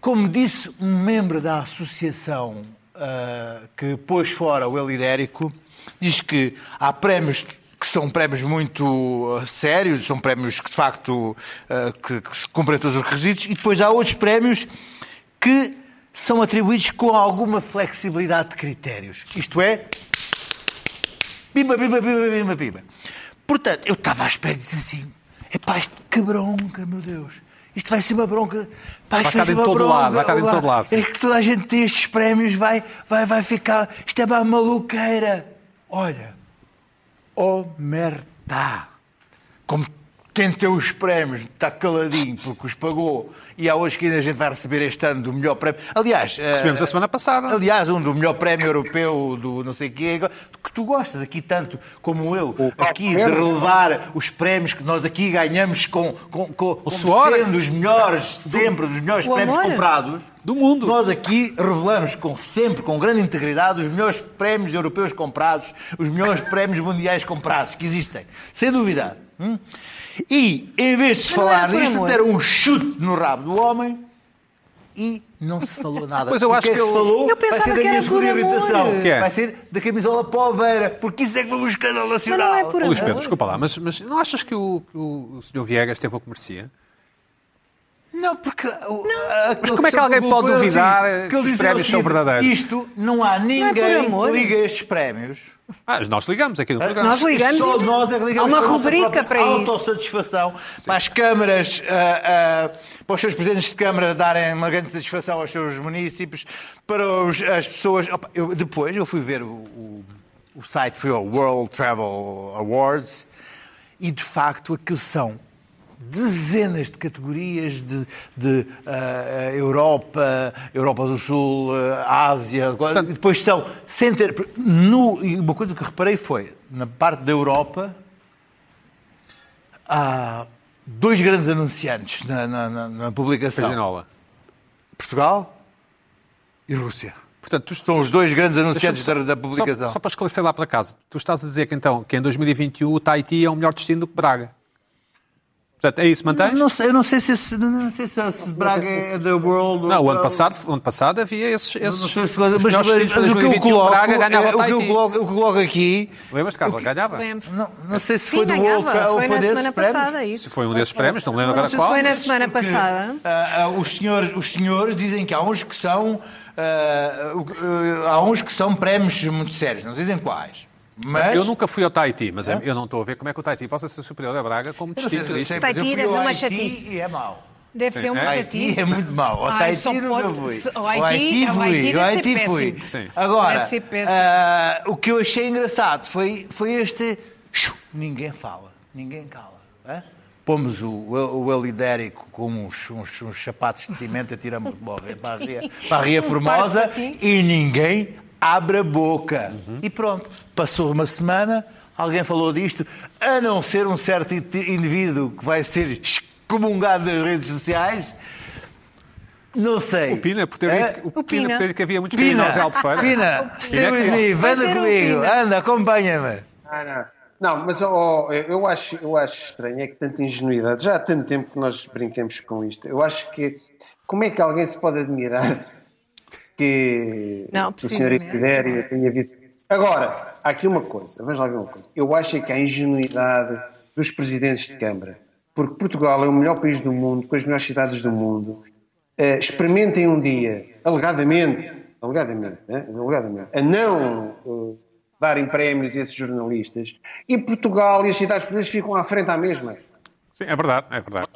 como disse um membro da associação ah, que pôs fora o Elidérico, diz que há prémios que são prémios muito ah, sérios, são prémios que de facto ah, que, que se cumprem todos os requisitos, e depois há outros prémios que são atribuídos com alguma flexibilidade de critérios. Isto é, Pimba, pimba, pimba, pimba, pimba. Portanto, eu estava à espera de dizer assim. Epá, isto que bronca, meu Deus. Isto vai ser uma bronca. Pá, ser em uma todo bronca. lado, vai Pá, todo lado. É que toda a gente tem estes prémios, vai, vai, vai ficar. Isto é uma maluqueira. Olha, oh merda. Como quem tem os prémios está caladinho porque os pagou e há hoje que ainda a gente vai receber este ano do melhor prémio. Aliás, eh, Recebemos a semana passada. Aliás, um do melhor prémio europeu do não sei quê, que tu gostas aqui tanto como eu, aqui de relevar os prémios que nós aqui ganhamos com, com, com como suor. sendo os melhores, sempre, os melhores O prémios amor. comprados. Do mundo. Nós aqui revelamos com, sempre, com grande integridade, os melhores prémios europeus comprados, os melhores prémios mundiais comprados que existem. Sem dúvida. Hum? E, em vez de se falar amor. deram um chute no rabo do homem e não se falou nada. Pois eu O acho que é que que se eu- falou Eu vai pensava ser da que minha segunda irritação. Que é? Vai ser da camisola poveira, porque isso é que foi um escândalo nacional. Mas não é por Luís. Pedro, desculpa lá, mas, mas não achas que o, que o, o Sr. Viegas teve o que merecia? Não, porque. o- Mas como é que alguém pode duvidar que os prémios são verdadeiros? Isto, não há ninguém amor. que liga estes prémios. Ah, nós ligamos aqui no programa. Nós ligamos Só e- nós é que ligamos Há uma para a nossa rubrica para isso. autossatisfação, para as câmaras, ah, ah, para os seus presidentes de câmara darem uma grande satisfação aos seus municípios, para os- as pessoas. Opa, eu- depois eu fui ver o, o- o site, fui ao World Travel Awards, e de facto aquilo são dezenas de categorias de, de, ah, Europa, Europa do Sul, ah, Ásia, e depois são centenas. No, e uma coisa que reparei foi, na parte da Europa, há dois grandes anunciantes na, na, na- na publicação. Faginola. Portugal e Rússia. Portanto, tu, São os dois grandes anunciantes só- da, da publicação. Só, só para esclarecer lá para casa, tu estás a dizer que então que em 2021 o Tahiti é um melhor destino do que Braga. Portanto, é isso? Eu não sei, eu não sei se, esse- não sei se, se Braga é da World. Não, o ano passado, o ano passado havia esses, Não esses sei se- os mas, mas- mas o que eu 2021 coloco, Braga ganhava é, o que eu coloco, o que eu coloco aqui. Lembras, Carla? Ganhava. Lembro. Não, não sei se Sim, foi do World ganhava. Ou Foi na semana prémios. passada, Se isso. foi um desses prémios, não me lembro Não agora qual. Foi na Porque, semana passada. ah, ah, os, senhores, os senhores dizem que há uns que são. ah, há uns que são prémios muito sérios, não dizem quais. Mas. Eu nunca fui ao Tahiti, mas eu não estou a ver como é que o Tahiti possa ser superior a Braga como destino se mas eu Tahiti deve ser uma chatice. E é mau. Deve ser um Haiti chatice. é muito mau. Ao Ai, Tahiti só nunca pode- fui. se- Ao Haiti- fui. Deve Haiti ser fui. péssimo. Sim. Agora, ser ah, o que eu achei engraçado foi, foi este... Ninguém fala. Ninguém cala. hã? Pomos o, o, o Elidérico com uns, uns, uns sapatos de cimento, atiramos para a Ria- para a Ria, Formosa ti. e ninguém abre a boca. Uhum. E pronto. Passou uma semana, alguém falou disto, a não ser um certo indi- indivíduo que vai ser excomungado das redes sociais. Não sei. O Pina, por ter dito, que- o Pina, Pina. por ter que havia muitos Pina, em Albufeira. Pina, stay Pina é anda comigo, Pina. anda, acompanha-me. Ah, não. Não, mas ó, eu, acho, eu acho estranho, é que tanta ingenuidade, já há tanto tempo que nós brincamos com isto. Eu acho que, como é que alguém se pode admirar que Não, o senhor precisamente. Epidério tenha visto. Agora, há aqui uma coisa, vamos lá ver uma coisa. Eu acho é que há ingenuidade dos presidentes de Câmara, porque Portugal é o melhor país do mundo, com as melhores cidades do mundo. Eh, experimentem um dia, alegadamente, alegadamente, né? alegadamente a não eh, darem prémios a esses jornalistas, e Portugal e as cidades portuguesas ficam à frente à mesma. Sim, é verdade, é verdade.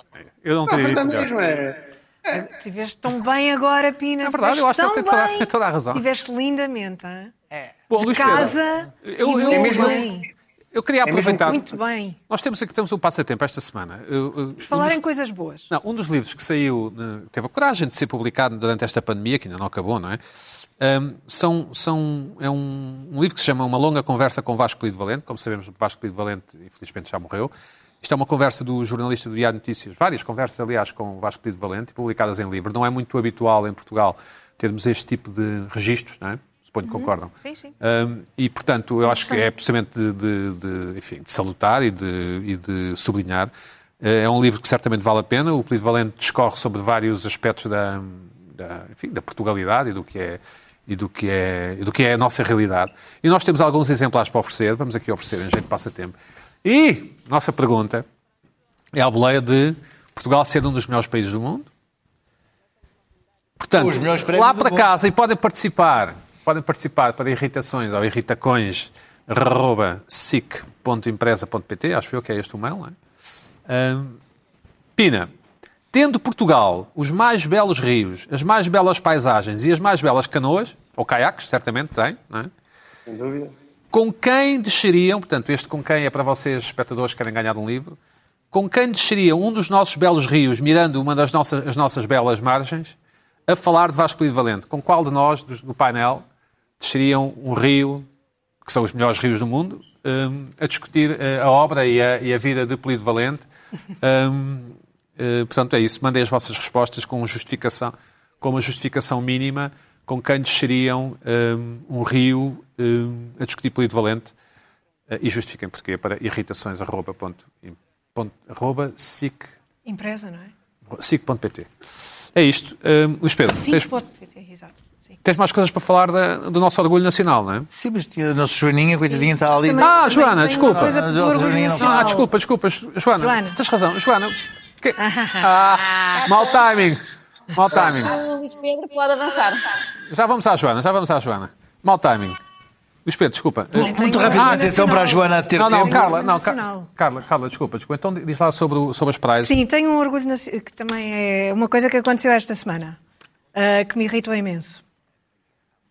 Eu não teria frente à dito melhor. mesma. É. Estiveste tão bem agora, Pina. É verdade, eu acho que tem tão toda- tem toda a razão. Estiveste lindamente. hein? Bom, De Luís Pedro, casa eu, eu, É mesmo- bem. eu queria mesmo aproveitar. Muito bem. Nós temos aqui temos um passatempo esta semana. Eu- eu- um Falar dos- em coisas boas. Não, um dos livros que saiu, né, teve a coragem de ser publicado durante esta pandemia, que ainda não acabou, não é? Ahm, são, são, é um, um livro que se chama Uma Longa Conversa com Vasco Polido Valente. Como sabemos, Vasco Polido Valente, infelizmente, já morreu. Isto é uma conversa do jornalista do Diário Notícias, várias conversas, aliás, com o Vasco Polido Valente, publicadas em livro. Não é muito habitual em Portugal termos este tipo de registros, não é? Suponho que concordam. Sim, sim. Um, e, portanto, eu acho que é precisamente de, de, de, enfim, de salutar e de, e de sublinhar. Eh, É um livro que certamente vale a pena. O Polido Valente discorre sobre vários aspectos da, da, enfim, da Portugalidade e do que é e do que, é, e do que é a nossa realidade. E nós temos alguns exemplares para oferecer, vamos aqui oferecer em jeito de passatempo. E nossa pergunta é a boleia de Portugal ser um dos melhores países do mundo. Portanto, Os melhores prémios lá para mundo. casa e podem participar, podem participar para irritações ou irritacões arroba sic.empresa.pt, acho eu que é este o mail, não é? Hum, Pina, tendo Portugal os mais belos rios, as mais belas paisagens e as mais belas canoas, ou caiaques, certamente tem, não é? Sem dúvida. Com quem desceriam, portanto, este com quem é para vocês, espectadores que querem ganhar um livro, com quem desceria um dos nossos belos rios, mirando uma das nossas, as nossas belas margens, a falar de Vasco Polido Valente? Com qual de nós, do, do painel, desceriam um rio, que são os melhores rios do mundo, hum, a discutir eh, a obra e a, e a vida de Polido Valente? Hum, eh, portanto, é isso. Mandem as vossas respostas com, justificação, com uma justificação mínima com quem desceriam hum, um rio hum, a discutir Polido Valente eh, e justifiquem porquê para irritações arroba, ponto, ponto, arroba sic, Empresa, não é? sic.pt. É isto. Hum, Luís Pedro, tens, exato. Tens mais coisas para falar da- do nosso orgulho nacional, não é? Sim, mas tinha a nossa Joaninha, coitadinha, está ali. Também- Ah, Joana, desculpa. uma coisa Mas do a orgulho Joaninha não nacional. Ah, desculpa, desculpa. Joana, Joana. tens razão. Joana, que... ah, mau timing. Mau timing. O Luís Pedro pode avançar. Já vamos à Joana, já vamos à Joana. Mau timing. Luís Pedro, desculpa. Muito Tenho- rapidamente, Ah, então, para a. Joana ter Não, não, tempo. Carla, não, Carla, Carla, desculpa, desculpa. Então diz lá sobre, o- sobre as praias. Sim, tenho um orgulho que também é uma coisa que aconteceu esta semana, ah, que me irritou imenso.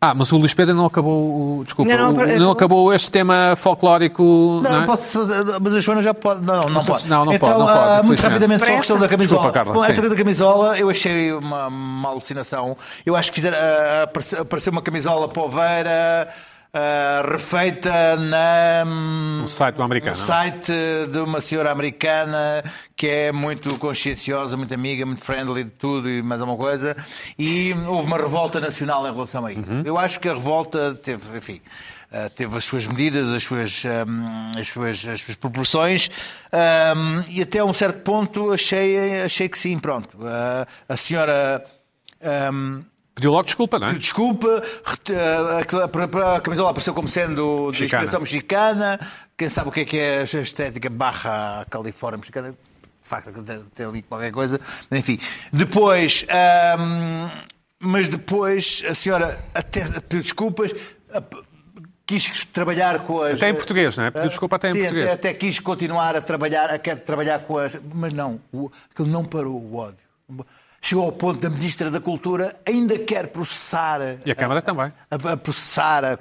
Ah, mas o Luís Pedro não acabou, o- desculpa, Ainda não o- acabou. não acabou este tema folclórico. Não, Não, é? posso fazer, mas a Joana já pode. Não, não, não pode. se- não, não então, pode, não ah, pode, muito infelizmente. rapidamente, só a questão da camisola. Desculpa, Carla, Bom, sim. esta coisa da camisola, eu achei uma, uma alucinação. Eu acho que fizeram, ah, apareceu, apareceu uma camisola poveira. Ah, refeita na, No site do americano. no site de uma senhora americana que é muito conscienciosa, muito amiga, muito friendly de tudo e mais alguma coisa. E houve uma revolta nacional em relação a isso. Uhum. Eu acho que a revolta teve, enfim, eh, teve as suas medidas, as suas, hum, as suas, as suas proporções hum, e até um certo ponto achei, achei que sim, pronto. Eh, a senhora. hum, Pediu logo desculpa, não é? Desculpa, eh, a camisola apareceu como sendo de Mexicana. inspiração mexicana. Quem sabe o que é que é a estética barra Califórnia mexicana? De facto, tem- ali qualquer coisa. Enfim, depois, ahm, mas depois a senhora até pediu desculpas. Quis trabalhar com as. Até em português, não é? Pediu desculpa até em português. Até, até quis continuar a trabalhar, a trabalhar com as. Mas não, o, aquilo não parou o ódio. Chegou ao ponto da Ministra da Cultura ainda quer processar. E a Câmara também. A, a processar a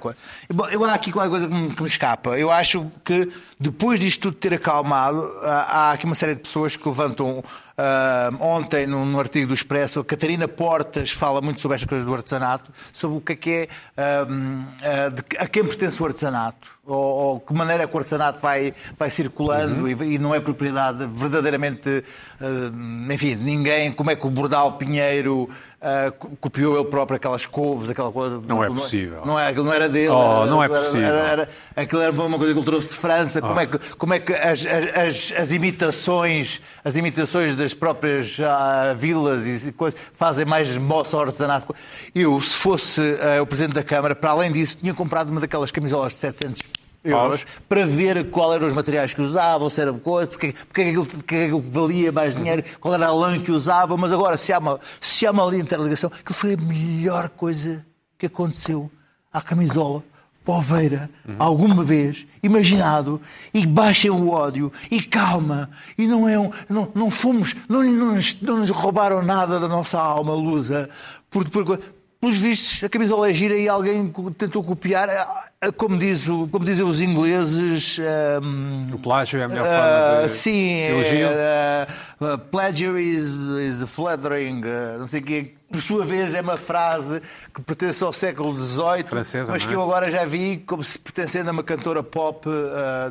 eu há aqui qualquer coisa que me, que me escapa. Eu acho que depois disto tudo ter acalmado, há, há aqui uma série de pessoas que levantam. Ah, ontem, num, artigo do Expresso, a Catarina Portas fala muito sobre estas coisas do artesanato, sobre o que é que é, ah, ah, de a quem pertence o artesanato, ou, ou que maneira é que o artesanato vai, vai circulando e, e não é propriedade verdadeiramente, ah, enfim, de ninguém, como é que o Bordal Pinheiro ah, co- copiou ele próprio aquelas couves, aquela coisa. Não é possível. Não, é, aquilo não era dele. Oh, era- não é possível. Era, era, aquilo era uma coisa que ele trouxe de França. Como é que, como é que as, as, as- imitações, as imitações das próprias ah, vilas e coisas fazem mais moça artesanato? Eu, se fosse ah, o Presidente da Câmara, para além disso, tinha comprado uma daquelas camisolas de 700 euros para ver qual eram os materiais que usavam, se era coisa, porque, porque é que aquilo, porque é que aquilo valia mais dinheiro, qual era a lã que usavam, mas agora se há uma, se há uma ali interligação, aquilo foi a melhor coisa que aconteceu à camisola poveira alguma vez imaginado e baixem o ódio e calma e não é um, não, não fomos não, não, nos, não nos roubaram nada da nossa alma lusa por, por, pelos vistos, a camisola é gira e alguém tentou copiar, ah, ah, como, diz o- como dizem os ingleses. ahm, O plágio é a melhor ah, forma de sim, elogio. é, ah, plagiarism is flattering, ah, não sei o quê. Por sua vez, é uma frase que pertence ao século XVIII, Francesa, mas não que é? eu agora já vi como se pertencendo a uma cantora pop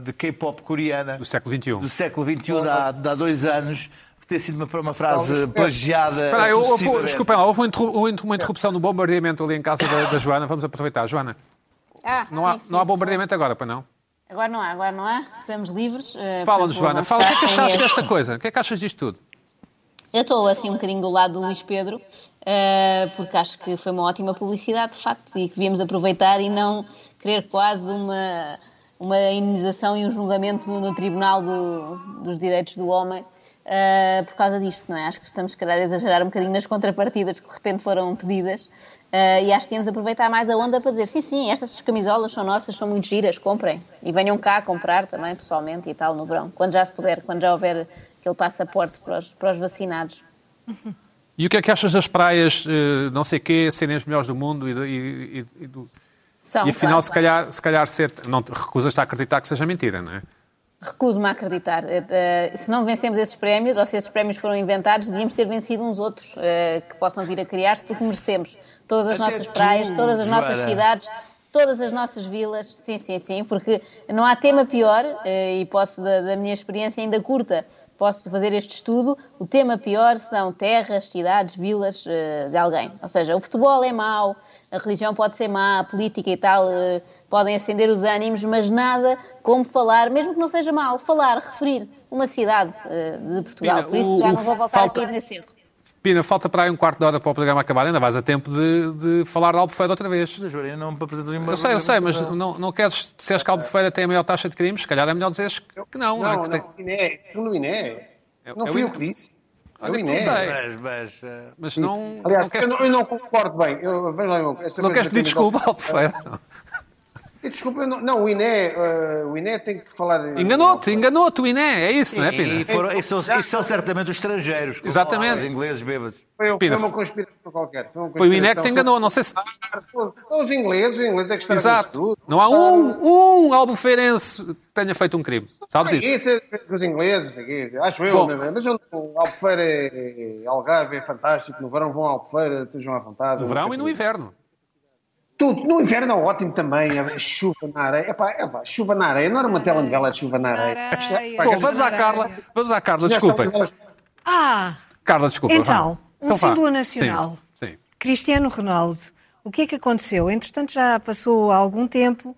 de K-pop coreana Do século XXI. do século XXI, há, de há dois anos, tem sido uma, uma frase plagiada. Espera houve- sucessivamente. desculpem lá, houve uma interru- uma interrupção no bombardeamento ali em casa da, da Joana. Vamos aproveitar. Joana, Ah, não há, sim, sim. não há bombardeamento agora, para não? Agora não há, agora não há. Estamos livres. eh, Fala-nos, Joana. Fala, o que é que achaste desta coisa? O que é que achas disto tudo? Eu estou assim um bocadinho do lado do Luís Pedro, eh, porque acho que foi uma ótima publicidade, de facto, e que devíamos aproveitar e não querer quase uma, uma indenização e um julgamento no, no Tribunal do- dos Direitos do Homem eh, por causa disto, não é? Acho que estamos, se calhar, a exagerar um bocadinho nas contrapartidas que de repente foram pedidas eh, e acho que temos de aproveitar mais a onda para dizer sim, sim, estas camisolas são nossas, são muito giras, comprem. E venham cá comprar também, pessoalmente e tal, no verão, quando já se puder, quando já houver aquele passaporte para os, para os vacinados. E o que é que achas das praias, eh, não sei quê, serem as melhores do mundo e, e- e- e do- São, e afinal, claro, se, calhar, se calhar ser. Não te recusas-te a acreditar que seja mentira, não é? Recuso-me a acreditar. Eh, eh, Se não vencemos esses prémios, ou se esses prémios foram inventados, devíamos ter vencido uns outros eh, que possam vir a criar-se, porque merecemos. Todas as Até nossas tu, praias, todas as nossas Joana. cidades, todas as nossas vilas. Sim, sim, sim, porque não há tema pior, e posso, da, da minha experiência ainda curta, posso fazer este estudo. O tema pior são terras, cidades, vilas eh, de alguém. Ou seja, o futebol é mau, a religião pode ser má, a política e tal eh, podem acender os ânimos, mas nada como falar, mesmo que não seja mau, falar, referir uma cidade eh, de Portugal. Pina, Por isso o- já o não vou voltar falta- a cair nesse erro. Pina, falta para aí um quarto de hora para o programa acabar, ainda vais a tempo de, de falar de Albufeira outra vez. Mas, eu não me apresento nenhuma Eu sei, eu sei, mas não... não, não queres, se és que Albufeira tem a maior taxa de crimes, se calhar é melhor dizeres que não. não, é? Não, que tem- não, tu no INE. Não é o fui eu que disse. É Olha que INE. não sei. Mas, mas, eh, Mas não, Aliás, não queres, eu, não, eu não concordo bem. Eu, veja lá, eu- essa não coisa queres pedir desculpa Albufeira. Eh, Desculpa, não, não, o INE, eh, o INE tem que falar. Enganou-te, enganou-te o Iné, é isso, não é, e, Pina? foram, e, são, e são certamente os estrangeiros. Exatamente. Os ingleses bêbados. Foi, foi Pina, uma conspiração qualquer. Foi, Foi o Iné que te enganou, não sei se. São Os ingleses, os ingleses é que Exato. tudo. Não há um, um albufeirense que tenha feito um crime. Sabes isso? Isso é os ingleses, aqui, acho eu, Bom. né? mas o Albufeira é, é Algarve, é fantástico. No verão vão a Albufeira, estejam à vontade. No verão e no inverno. Tudo. No inverno é ótimo também. é chuva na areia. Epá, epá, chuva na areia. Não era uma telenovela de chuva na areia. Areia. Bom, vamos à Carla. Vamos à Carla, desculpem. Ah, Carla, desculpa. Então, vá. um vá. símbolo nacional. Sim, sim. Cristiano Ronaldo. O que é que aconteceu? Entretanto, já passou algum tempo,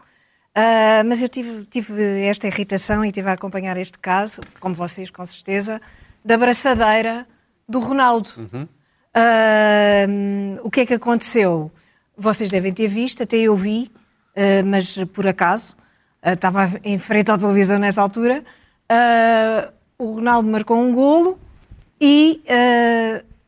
ah, mas eu tive, tive esta irritação e estive a acompanhar este caso, como vocês, com certeza, da braçadeira do Ronaldo. Ah, o que é que aconteceu? Vocês devem ter visto, até eu vi, ah, mas por acaso, ah, estava em frente à televisão nessa altura, ah, o Ronaldo marcou um golo e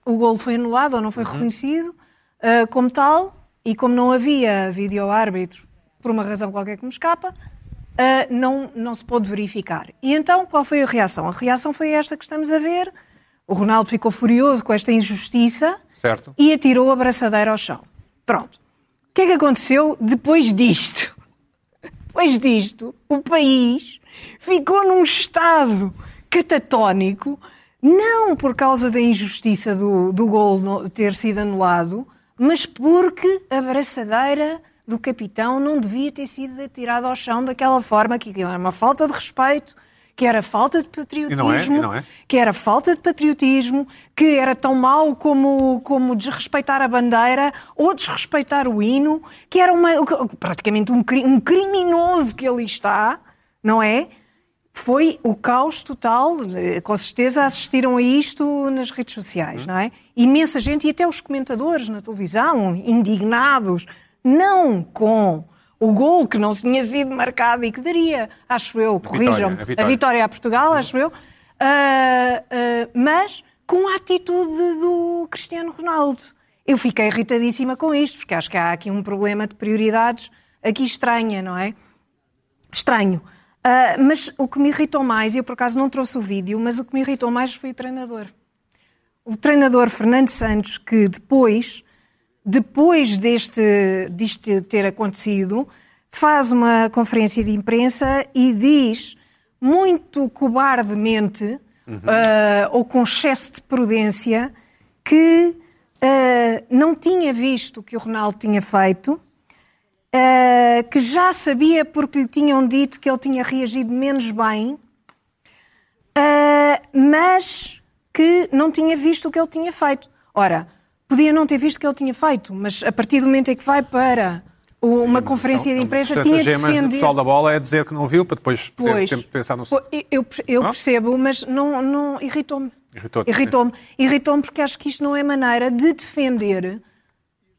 o golo foi anulado ou não foi reconhecido ah, como tal, e como não havia vídeo-árbitro, por uma razão qualquer que me escapa, ah, não, não se pôde verificar. E então, qual foi a reação? A reação foi esta que estamos a ver. O Ronaldo ficou furioso com esta injustiça Certo. e atirou a braçadeira ao chão. Pronto. O que é que aconteceu depois disto? Depois disto, o país ficou num estado catatónico, não por causa da injustiça do, do gol ter sido anulado, mas porque a braçadeira do capitão não devia ter sido atirada ao chão daquela forma, que era uma falta de respeito, que era falta de patriotismo, é? E não é? que era falta de patriotismo, que era tão mau como, como desrespeitar a bandeira ou desrespeitar o hino, que era uma, praticamente um, um criminoso que ali está, não é? Foi o caos total, eh, com certeza assistiram a isto nas redes sociais, não é? Imensa gente e até os comentadores na televisão, indignados, não com o gol que não tinha sido marcado e que daria, acho eu, corrijam-me, a vitória. a vitória a Portugal, acho eu, ah, ah, mas com a atitude do Cristiano Ronaldo. Eu fiquei irritadíssima com isto, porque acho que há aqui um problema de prioridades aqui estranha, não é? Estranho. Ah, mas o que me irritou mais, e eu por acaso não trouxe o vídeo, mas o que me irritou mais foi o treinador. O treinador Fernando Santos, que depois, depois deste, disto ter acontecido, faz uma conferência de imprensa e diz, muito cobardemente, ah, ou com excesso de prudência, que ah, não tinha visto o que o Ronaldo tinha feito, Uh, que já sabia porque lhe tinham dito que ele tinha reagido menos bem, uh, mas que não tinha visto o que ele tinha feito. Ora, podia não ter visto o que ele tinha feito, mas a partir do momento em que vai para o- uma conferência de imprensa, tinha de defender. pessoal da bola é dizer que não viu para depois ter Pois. tempo de pensar no Eu, eu percebo, mas não, não irritou-me. Irritou-me. Irritou-me porque acho que isto não é maneira de defender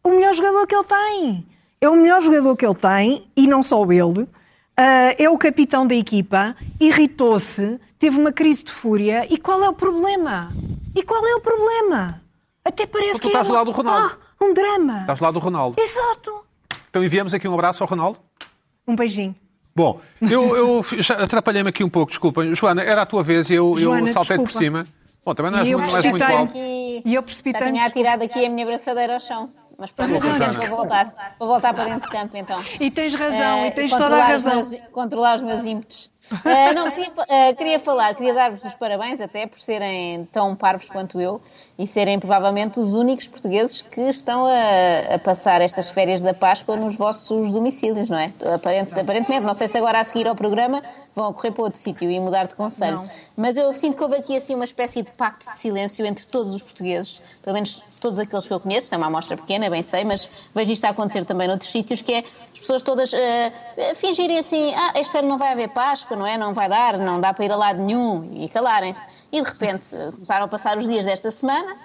o melhor jogador que ele tem. É o melhor jogador que ele tem, e não só ele. Ah, é o capitão da equipa, irritou-se, teve uma crise de fúria. E qual é o problema? E qual é o problema? Até parece Então tu que estás é do uma- lado do Ronaldo. Ah, um drama. Estás do lado do Ronaldo. Exato. Então enviamos aqui um abraço ao Ronaldo. Um beijinho. Bom, eu, eu já atrapalhei-me aqui um pouco, desculpa. Joana, era a tua vez e eu, eu saltei por cima. Bom, também não és, eu muito- não és muito alto. E eu já precipitei-me. tinha atirado aqui a minha braçadeira ao chão. Mas pronto, Desculpa, vou voltar. Vou voltar para dentro de campo então. E tens razão, Eh, e tens toda a razão. meus- controlar os meus ímpetos. Eh, não, queria, eh, queria falar, queria dar-vos os parabéns até por serem tão parvos quanto eu e serem provavelmente os únicos portugueses que estão a, a passar estas férias da Páscoa nos vossos domicílios, não é? Aparente- aparentemente, não sei se agora a seguir ao programa vão correr para outro sítio e mudar de conselho. Não. Mas eu sinto que houve aqui assim uma espécie de pacto de silêncio entre todos os portugueses, pelo menos todos aqueles que eu conheço, é uma amostra pequena, bem sei, mas vejo isto a acontecer também noutros sítios, que é as pessoas todas eh, fingirem assim, ah, este ano não vai haver Páscoa, não é? Não vai dar, não dá para ir a lado nenhum, e calarem-se. E de repente começaram a passar os dias desta semana,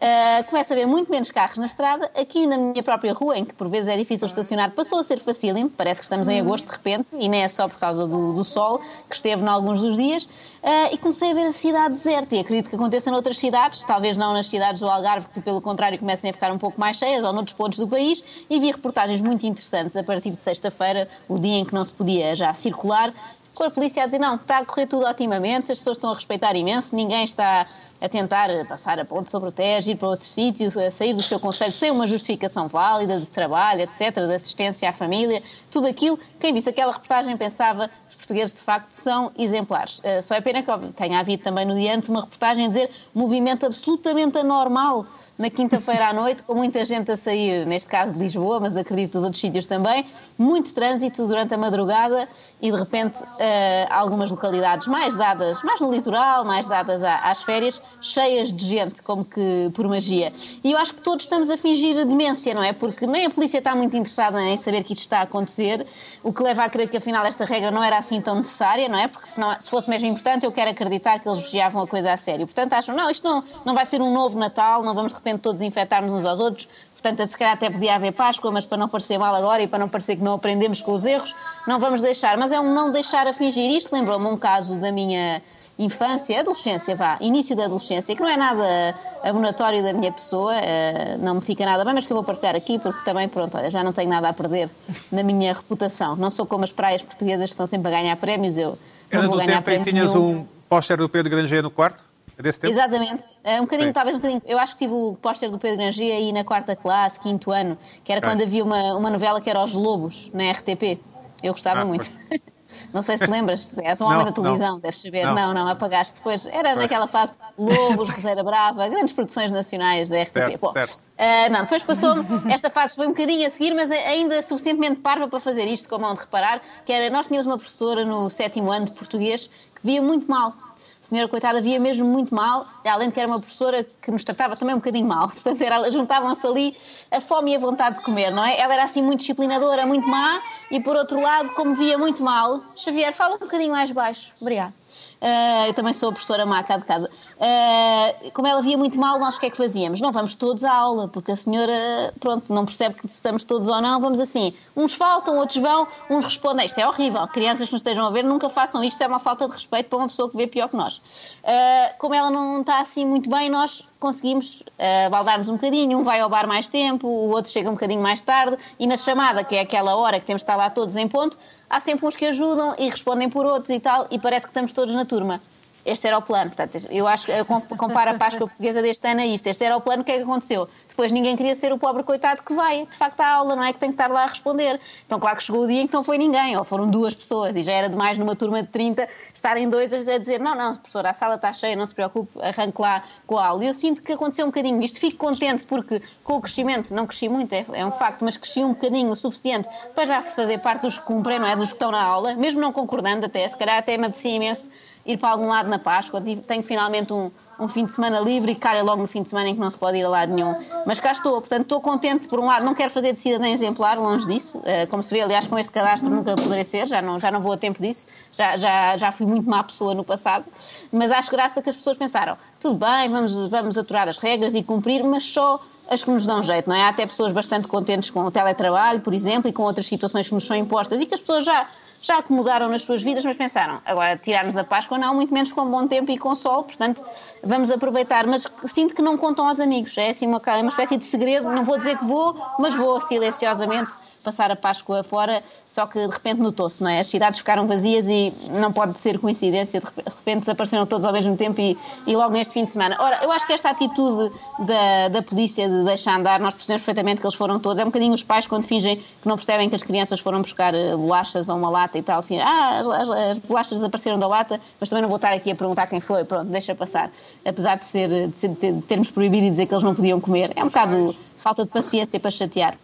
eh, começa a haver muito menos carros na estrada, aqui na minha própria rua, em que por vezes é difícil estacionar, passou a ser facílimo, parece que estamos em agosto de repente, e nem é só por causa do, do sol, que esteve em alguns dos dias, eh, e comecei a ver a cidade deserta, e acredito que aconteça noutras cidades, talvez não nas cidades do Algarve, que pelo contrário comecem a ficar um pouco mais cheias, ou noutros pontos do país, e vi reportagens muito interessantes a partir de sexta-feira, o dia em que não se podia já circular, com a polícia a dizer não, está a correr tudo otimamente, as pessoas estão a respeitar imenso, ninguém está a tentar eh, passar a ponte sobre o Tejo, ir para outro sítio, a sair do seu conselho sem uma justificação válida de trabalho, etc., de assistência à família, tudo aquilo. Quem visse aquela reportagem pensava os portugueses de facto são exemplares. Eh, Só é pena que tenha havido também no dia antes uma reportagem a dizer movimento absolutamente anormal na quinta-feira à noite, com muita gente a sair, neste caso de Lisboa, mas acredito dos outros sítios também, muito trânsito durante a madrugada e de repente eh, algumas localidades mais dadas, mais no litoral, mais dadas às férias, cheias de gente, como que por magia. E eu acho que todos estamos a fingir demência, não é? Porque nem a polícia está muito interessada em saber que isto está a acontecer, o que leva a crer que afinal esta regra não era assim tão necessária, não é? Porque senão, se fosse mesmo importante, eu quero acreditar que eles vigiavam a coisa a sério. Portanto, acham, não, isto não, não vai ser um novo Natal, não vamos de repente todos infectar-nos uns aos outros, portanto, se calhar até podia haver Páscoa, mas para não parecer mal agora e para não parecer que não aprendemos com os erros, não vamos deixar. Mas é um não deixar a fingir. Isto lembrou-me um caso da minha infância, adolescência, vá, início da adolescência, que não é nada abonatório da minha pessoa, eh, não me fica nada bem, mas que eu vou partilhar aqui porque também, pronto, olha, já não tenho nada a perder na minha reputação. Não sou como as praias portuguesas que estão sempre a ganhar prémios, eu Era não vou do ganhar tempo em que tinhas nenhum. um póster do Pedro Granger no quarto? É desse tempo? Exatamente. É, um bocadinho, Sim. talvez um bocadinho. Eu acho que tive o póster do Pedro Granger aí na quarta classe, quinto ano, que era quando havia uma, uma novela que era Os Lobos, na RTP. Eu gostava Ah, muito. Não sei se te lembras, és um homem Não, da televisão, não. deves saber. Não. Não. não, apagaste depois. Era naquela fase Lobos, Roseira Brava, grandes produções nacionais da RTP. Certo, Bom, certo. ah, não, depois passou-me, esta fase foi um bocadinho a seguir, mas ainda suficientemente parva para fazer isto, como hão de reparar, que era, nós tínhamos uma professora no sétimo ano de português que via muito mal. Senhora, coitada, via mesmo muito mal, além de que era uma professora que nos tratava também um bocadinho mal. Portanto, era- juntavam-se ali a fome e a vontade de comer, não é? Ela era assim muito disciplinadora, muito má, e por outro lado, como via muito mal, Xavier, fala um bocadinho mais baixo. Obrigada. Ah, eu também sou professora má cá de casa. Ah, como ela via muito mal, nós o que é que fazíamos? Não vamos todos à aula, porque a senhora, pronto, não percebe que estamos todos ou não. Vamos assim, uns faltam, outros vão, uns respondem. Isto é horrível. Crianças que nos estejam a ver, nunca façam isto. É uma falta de respeito para uma pessoa que vê pior que nós. Ah, como ela não está assim muito bem, nós conseguimos uh, baldar-nos um bocadinho, um vai ao bar mais tempo, o outro chega um bocadinho mais tarde, e na chamada, que é aquela hora que temos de estar lá todos em ponto, há sempre uns que ajudam e respondem por outros e tal, e parece que estamos todos na turma. Este era o plano. Portanto, eu acho que eu comparo a Páscoa Portuguesa deste ano a isto. Este era o plano, o que é que aconteceu? Depois ninguém queria ser o pobre coitado que vai, de facto, à aula, não é? Que tem que estar lá a responder. Então, claro que chegou o dia em que não foi ninguém, ou foram duas pessoas, e já era demais numa turma de 30 estarem dois a dizer: não, não, professora, a sala está cheia, não se preocupe, arranque lá com a aula. E eu sinto que aconteceu um bocadinho isto. Fico contente porque, com o crescimento, não cresci muito, é, é um facto, mas cresci um bocadinho o suficiente para já fazer parte dos que cumprem, não é? Dos que estão na aula, mesmo não concordando até, se calhar até me apetecia imenso ir para algum lado na Páscoa. Tenho finalmente um, um fim de semana livre e calha logo no fim de semana em que não se pode ir a lado nenhum. Mas cá estou, portanto estou contente por um lado, não quero fazer de cidadã exemplar, longe disso. Eh, Como se vê, aliás, com este cadastro nunca poderei ser, já não, já não vou a tempo disso, já, já, já fui muito má pessoa no passado. Mas acho graça que as pessoas pensaram, tudo bem, vamos, vamos aturar as regras e cumprir, mas só as que nos dão jeito, não é? Há até pessoas bastante contentes com o teletrabalho, por exemplo, e com outras situações que nos são impostas e que as pessoas já já acomodaram nas suas vidas, mas pensaram, agora tirar-nos a Páscoa não, muito menos com bom tempo e com sol, portanto vamos aproveitar. Mas sinto que não contam aos amigos, é assim uma, uma espécie de segredo, não vou dizer que vou, mas vou silenciosamente passar a Páscoa fora, só que de repente notou-se, não é? As cidades ficaram vazias e não pode ser coincidência, de repente desapareceram todos ao mesmo tempo e, e logo neste fim de semana. Ora, eu acho que esta atitude da, da polícia de deixar andar, nós percebemos perfeitamente que eles foram todos, é um bocadinho os pais quando fingem que não percebem que as crianças foram buscar eh, bolachas a uma lata e tal, assim, ah, as, as, as bolachas desapareceram da lata, mas também não vou estar aqui a perguntar quem foi, pronto, deixa passar. Apesar de, ser, de, ser, de termos proibido e dizer que eles não podiam comer, é um bocado falta de paciência para chatear.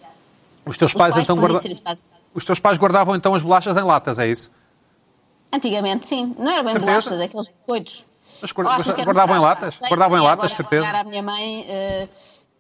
Os teus pais, pais então guarda... Os teus pais guardavam então as bolachas em latas, é isso? Antigamente, sim. Não eram bem certeza? bolachas, aqueles biscoitos. Mas guardavam em latas? Guardavam em latas, certeza. A minha mãe, uh,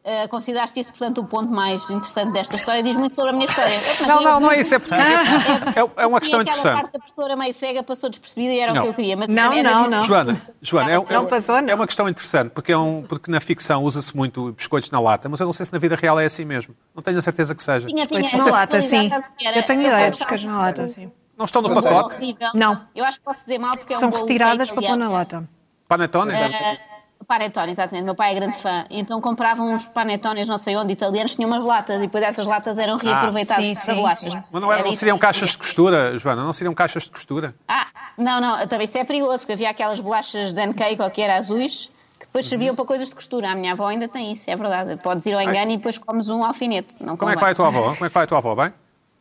uh, consideraste isso, portanto, o ponto mais interessante desta história. Diz muito sobre a minha história. Eu, não, não, não é isso. É, porque, é, é, é uma questão interessante. A parte da professora meio cega passou despercebida e era não. o que eu queria. Mas não, não, não. Joana, Joana é, não passou, não. é uma questão interessante, porque, é um, porque na ficção usa-se muito biscoitos na lata, mas eu não sei se na vida real é assim mesmo. Não tenho a certeza que seja. Tinha, tinha. Na lata, sim. Eu tenho ideia de biscoitos na lata, sim. Não estão no pacote? Não. Eu acho que posso dizer mal porque é um São retiradas para pôr na lata. Panetone? Uh, panetone, exatamente. Meu pai é grande fã. Então compravam uns panetones, não sei onde, italianos, tinham umas latas e depois essas latas eram reaproveitadas ah, para bolachas. Mas não, era, não seriam caixas de costura, Joana? Não seriam caixas de costura? Ah, não, não. Também isso é perigoso, porque havia aquelas bolachas de cake ou que era azuis que depois serviam uhum. para coisas de costura. A minha avó ainda tem isso, é verdade. Podes ir ao engano Ai. e depois comes um alfinete. Não Como é que vai a tua avó? Como é que vai a tua avó? Bem?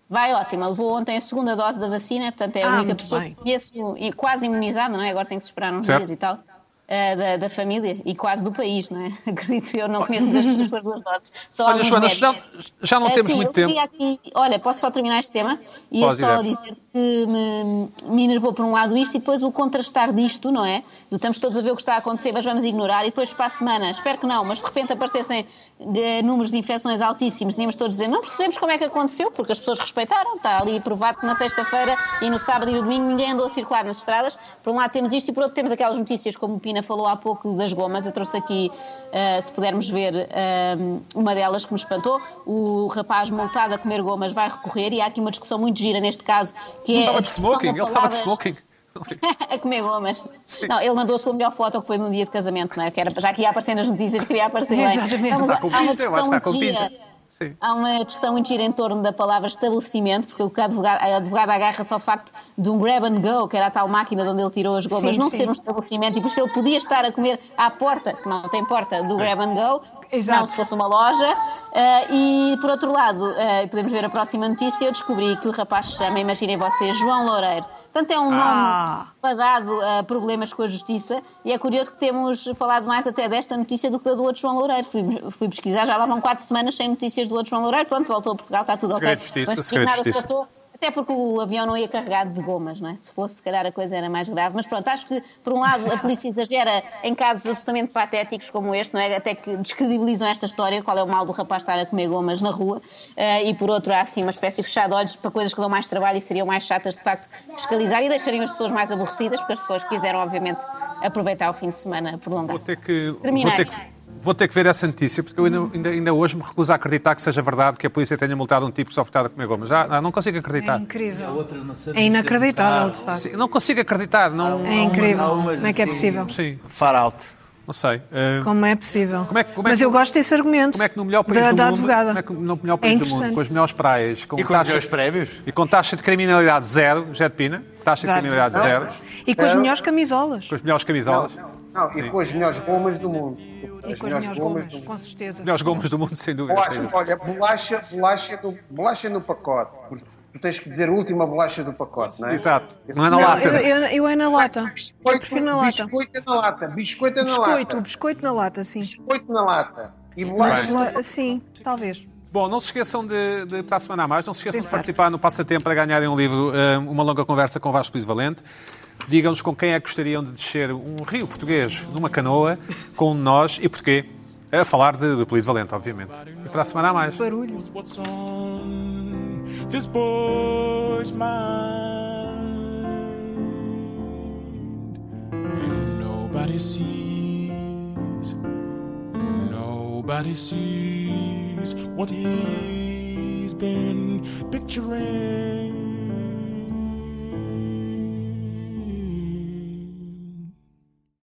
Vai ótima. Levou ontem a segunda dose da vacina, portanto é a ah, única pessoa bem. que conheço e quase imunizada, não é? Agora tem que se esperar uns certo. dias e tal. Uh, da, da, família e quase do país, não é? Acredito eu, não conheço muitas pessoas com as duas doses. Só olha, Joana, já, já não uh, temos sim, muito tempo. Aqui, olha, posso só terminar este tema? E eu só dizer que me, me enervou por um lado isto e depois o contrastar disto, não é? Do estamos todos a ver o que está a acontecer, mas vamos ignorar e depois para a semana, espero que não, mas de repente aparecessem de números de infecções altíssimos, tínhamos todos a dizer, não percebemos como é que aconteceu, porque as pessoas respeitaram, está ali provado que na sexta-feira e no sábado e no domingo ninguém andou a circular nas estradas. Por um lado temos isto e por outro temos aquelas notícias, como o Pina falou há pouco, das gomas. Eu trouxe aqui, uh, se pudermos ver, uh, uma delas que me espantou. O rapaz multado a comer gomas vai recorrer e há aqui uma discussão muito gira neste caso, que é... Ele estava de smoking, ele estava de smoking. A comer gomas. Sim. Não, ele mandou a sua melhor foto que foi num dia de casamento, não é? Que era, já que ia aparecer nas notícias, queria aparecer bem. Exatamente. Há uma, está com está com Sim. Há uma discussão muito gira em torno da palavra estabelecimento, porque o advogado, a advogada agarra-se ao facto de um grab and go, que era a tal máquina de onde ele tirou as gomas, sim, não sim. ser um estabelecimento, e por isso ele podia estar a comer à porta, que não tem porta, do grab and go, Exato. não se fosse uma loja. Uh, e, por outro lado, uh, podemos ver a próxima notícia, eu descobri que o rapaz se chama, imaginem vocês, João Loureiro. Portanto, é um nome ah. dado a problemas com a justiça e é curioso que temos falado mais até desta notícia do que da do outro João Loureiro. Fui, fui pesquisar, já lá vão quatro semanas sem notícias do outro João Loureiro. Pronto, voltou a Portugal, está tudo segredo ok. Justiça, segredo de justiça. Até porque o avião não ia carregado de gomas, não é? Se fosse, se calhar a coisa era mais grave. Mas pronto, acho que, por um lado, a polícia exagera em casos absolutamente patéticos como este, não é? Até que descredibilizam esta história, qual é o mal do rapaz estar a comer gomas na rua. Uh, e por outro, há assim uma espécie de fechado de olhos para coisas que dão mais trabalho e seriam mais chatas, de facto, fiscalizar e deixariam as pessoas mais aborrecidas, porque as pessoas quiseram, obviamente, aproveitar o fim de semana prolongado. Vou ter que. Vou ter que Vou ter que ver essa notícia, porque eu ainda, ainda, hoje me recuso a acreditar que seja verdade que a polícia tenha multado um tipo só por estar a comer gomas. Já, não consigo acreditar. É incrível. É inacreditável, de facto. Sim, não consigo acreditar. Não... É incrível. Como é que é possível? Sim. Far out. Não sei. Uh... Como é possível? Como é, como é Mas eu gosto desse argumento. Como é que no melhor país da, do da mundo, advogada. Como é que no melhor país é do mundo, com as melhores praias, com, e com taxa, os melhores prémios e com taxa de criminalidade zero, Jet Pina, taxa Exato. de criminalidade zero. E com as melhores camisolas. Com as melhores camisolas. Não, não, e com as melhores gomas do mundo. E com as melhores gomas, gomas com certeza. Melhores gomas do mundo, sem dúvida. Bolacha, sem dúvida. Olha, bolacha, bolacha, no, bolacha no pacote. Tu tens que dizer a última bolacha do pacote, não é? Exato. Não é na não, lata. Eu, eu, eu, é na lata. Biscoito, na lata. Biscoito na lata. Biscoito na biscoito, lata. Biscoito na lata, sim. Biscoito na lata. E bolacha. Sim, talvez. Bom, não se esqueçam de, de para a semana a mais, não se esqueçam Pensar. de participar no Passatempo para ganharem um livro, eh, uma longa conversa com Vasco Luís Valente. Digam-nos com quem é que gostariam de descer um rio português numa canoa, com nós e porquê. A falar de, do Polido Valente, obviamente. E para a semana a mais. Barulho. This boy's nobody sees, nobody sees what he's been picturing.